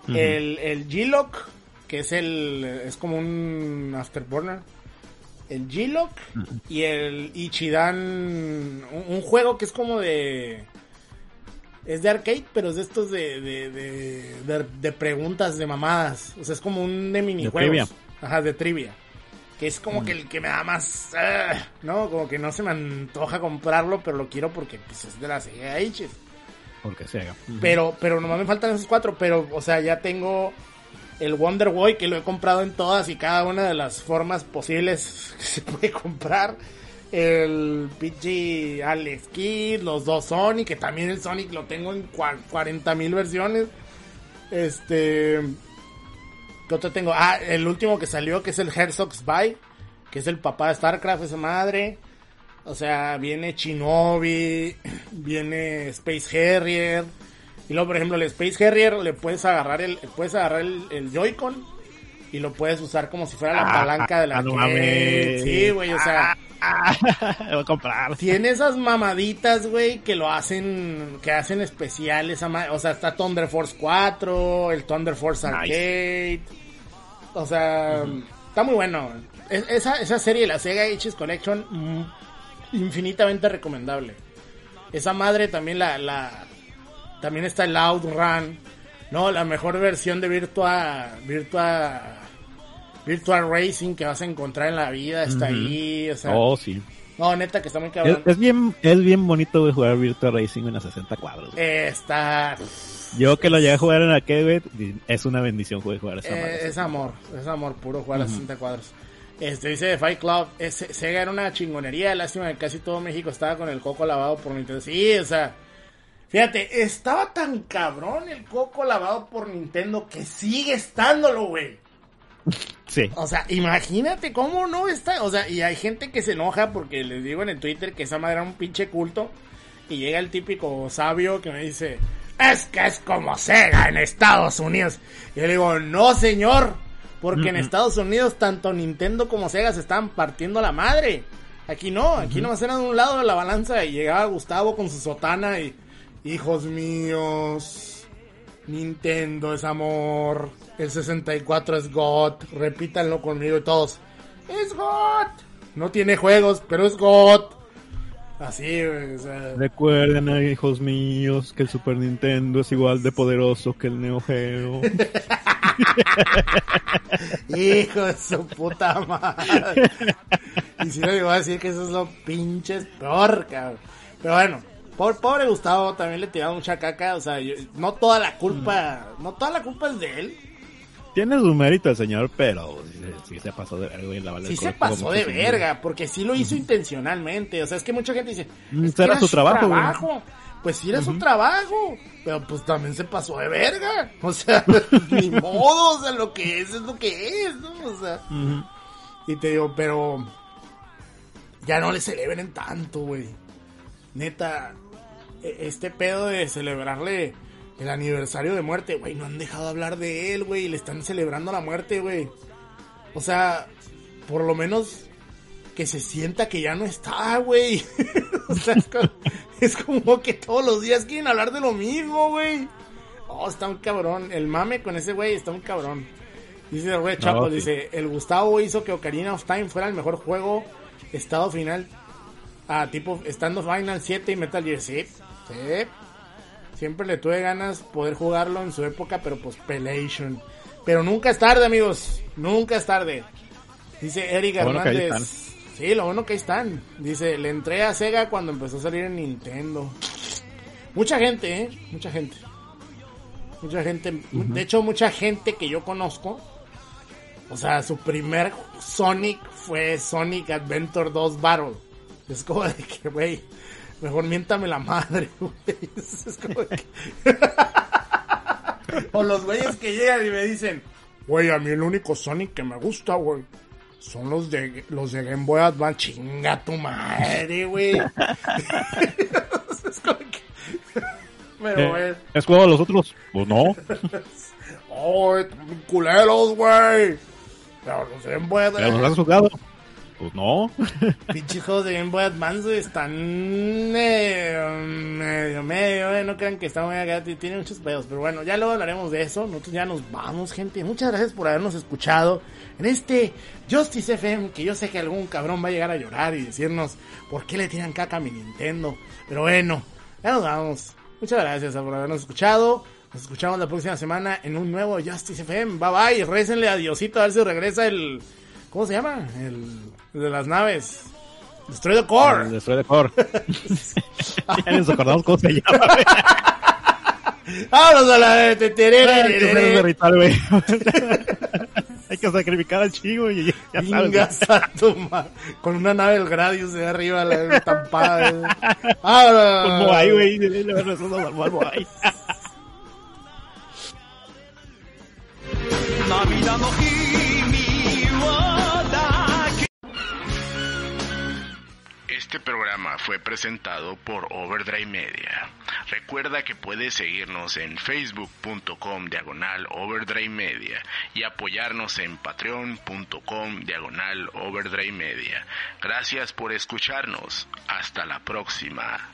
El, el G-Lock, que es el. Es como un Afterburner. El G-Lock y el Ichidan. Un, un juego que es como de. Es de arcade, pero es de estos de, de, de, de- de preguntas de mamadas. O sea, es como un de minijuegos. trivia. Ajá, de trivia. Que es como que el que me da más. ah, ¿No? Como que no se me antoja comprarlo, pero lo quiero porque pues, es de la Ages. Porque Sega. Pero, pero nomás me faltan esos cuatro. Pero, o sea, ya tengo el Wonder Boy que lo he comprado en todas y cada una de las formas posibles (laughs) que se puede comprar. El PG Alex Kidd, los dos Sonic, que también el Sonic lo tengo en 40 mil versiones. Este. ¿Qué otro tengo? Ah, el último que salió, que es el Herzog's Spy, que es el papá de StarCraft, esa madre. O sea, viene Shinobi, viene Space Harrier. Y luego, por ejemplo, el Space Harrier le puedes agarrar el, puedes agarrar el, el Joy-Con y lo puedes usar como si fuera la Ah, palanca de la ah, no mames. Sí, güey, o sea, Ah, (laughs) voy a comprar. tiene esas mamaditas, güey, que lo hacen, que hacen especiales. O sea, está Thunder Force 4, el Thunder Force Nice. Arcade. O sea, está muy bueno. Es- esa, esa serie, la Sega Ages Collection, mm, infinitamente recomendable. Esa madre también la, la también está el Outrun, no, la mejor versión de Virtua Virtua Virtual Racing que vas a encontrar en la vida está ahí, o sea, Oh, sí. no, neta que está muy cabrón. es bien, es bien bonito güey, jugar Virtua Racing en a 60 cuadros. güey. Está Yo que lo llegué a jugar en arcade, güey, es una bendición güey, jugar esa eh, es amor, es amor puro jugar a 60 cuadros. Este dice de Fight Club, es- Sega era una chingonería, lástima que casi todo México estaba con el coco lavado por Nintendo. Sí, o sea, fíjate, estaba tan cabrón el coco lavado por Nintendo que sigue estándolo, güey. Sí. O sea, imagínate cómo no está. O sea, y hay gente que se enoja porque les digo en el Twitter que esa madre era un pinche culto. Y llega el típico sabio que me dice: Es que es como Sega en Estados Unidos. Y yo le digo: No, señor. Porque en. Estados Unidos tanto Nintendo como Sega se están partiendo la madre. Aquí no, aquí nomás eran de un lado de la balanza y llegaba Gustavo con su sotana y. Hijos míos. Nintendo es amor. El 64 es God. Repítanlo conmigo y todos. Es God. No tiene juegos, pero es God. Así, güey, o sea, Recuerden, hijos míos, que el Super Nintendo es igual de poderoso que el Neo Geo. (laughs) Hijo de su puta madre. Y si no, le voy a decir que eso es lo pinches peor, cabrón. Pero bueno, pobre, pobre Gustavo también le tiraba mucha caca. O sea, yo- no toda la culpa, no toda la culpa es de él. Tiene su mérito el señor, pero sí, sí se pasó de verga, güey. la verdad, Sí se pasó de muchísimo. verga, porque sí lo hizo intencionalmente. O sea, es que mucha gente dice, Mm, es era su trabajo, güey. Pues sí era su trabajo, pero pues también se pasó de verga. O sea, (laughs) (laughs) ni modo, o sea, lo que es es lo que es, ¿no? O sea, y te digo, pero ya no le celebren tanto, güey. Neta, e- este pedo de celebrarle el aniversario de muerte, güey, no han dejado de hablar de él, güey, le están celebrando la muerte, güey. O sea, por lo menos que se sienta que ya no está, güey. (laughs) o sea, es como, es como que todos los días quieren hablar de lo mismo, güey. Oh, está un cabrón. El mame con ese güey está un cabrón. Dice el güey Chapo, sí. dice, el Gustavo hizo que Ocarina of Time fuera el mejor juego estado final. Ah, tipo, estando Final 7 y Metal Gear. Sí, sí. Siempre le tuve ganas poder jugarlo en su época, pero pues Pelation. Pero nunca es tarde, amigos. Nunca es tarde. Dice Eric Lo bueno Hernández. Sí, lo bueno que ahí están. Dice, le entré a Sega cuando empezó a salir en Nintendo. Mucha gente, ¿eh? Mucha gente. Mucha gente. De hecho, mucha gente que yo conozco. O sea, su primer Sonic fue Sonic Adventure 2 Battle. Es como de que, güey, mejor miéntame la madre, (laughs) güey. Es como de que... (laughs) o los güeyes que llegan y me dicen, güey, a mí el único Sonic que me gusta, güey. Son los de los de Game Boy Advance. Chinga tu madre, güey. (laughs) es como que... Pero, güey. Eh, ¿Has jugado a los otros? Pues no. ¡Oh, culeros, güey! Pero los de Game Boy ¿Ya los has jugado? Pues no. (laughs) Pinches juegos de Game Boy Advance están eh, medio, medio, eh. No crean que está muy acá, tiene muchos pedos. Pero bueno, ya luego hablaremos de eso. Nosotros ya nos vamos, gente. Muchas gracias por habernos escuchado en este Justice FM. Que yo sé que algún cabrón va a llegar a llorar y decirnos por qué le tiran caca a mi Nintendo. Pero bueno, ya nos vamos. Muchas gracias por habernos escuchado. Nos escuchamos la próxima semana en un nuevo Justice FM. Bye bye. Récenle a a ver si regresa el. ¿Cómo se llama? El de las naves. Destroy the Core. Destroy the Core. (laughs) ya nos acordamos cómo se llama. Vámonos a la de güey. (laughs) Hay que sacrificar al chivo y ya sabes. Con una nave del Gradius de arriba, la estampada. ¡Vámonos! Con Moai, güey. Le regresamos al Moai. Este programa fue presentado por Overdrive Media. Recuerda que puedes seguirnos en facebook.com diagonal Overdrive Media y apoyarnos en patreon.com diagonal Overdrive Media. Gracias por escucharnos. Hasta la próxima.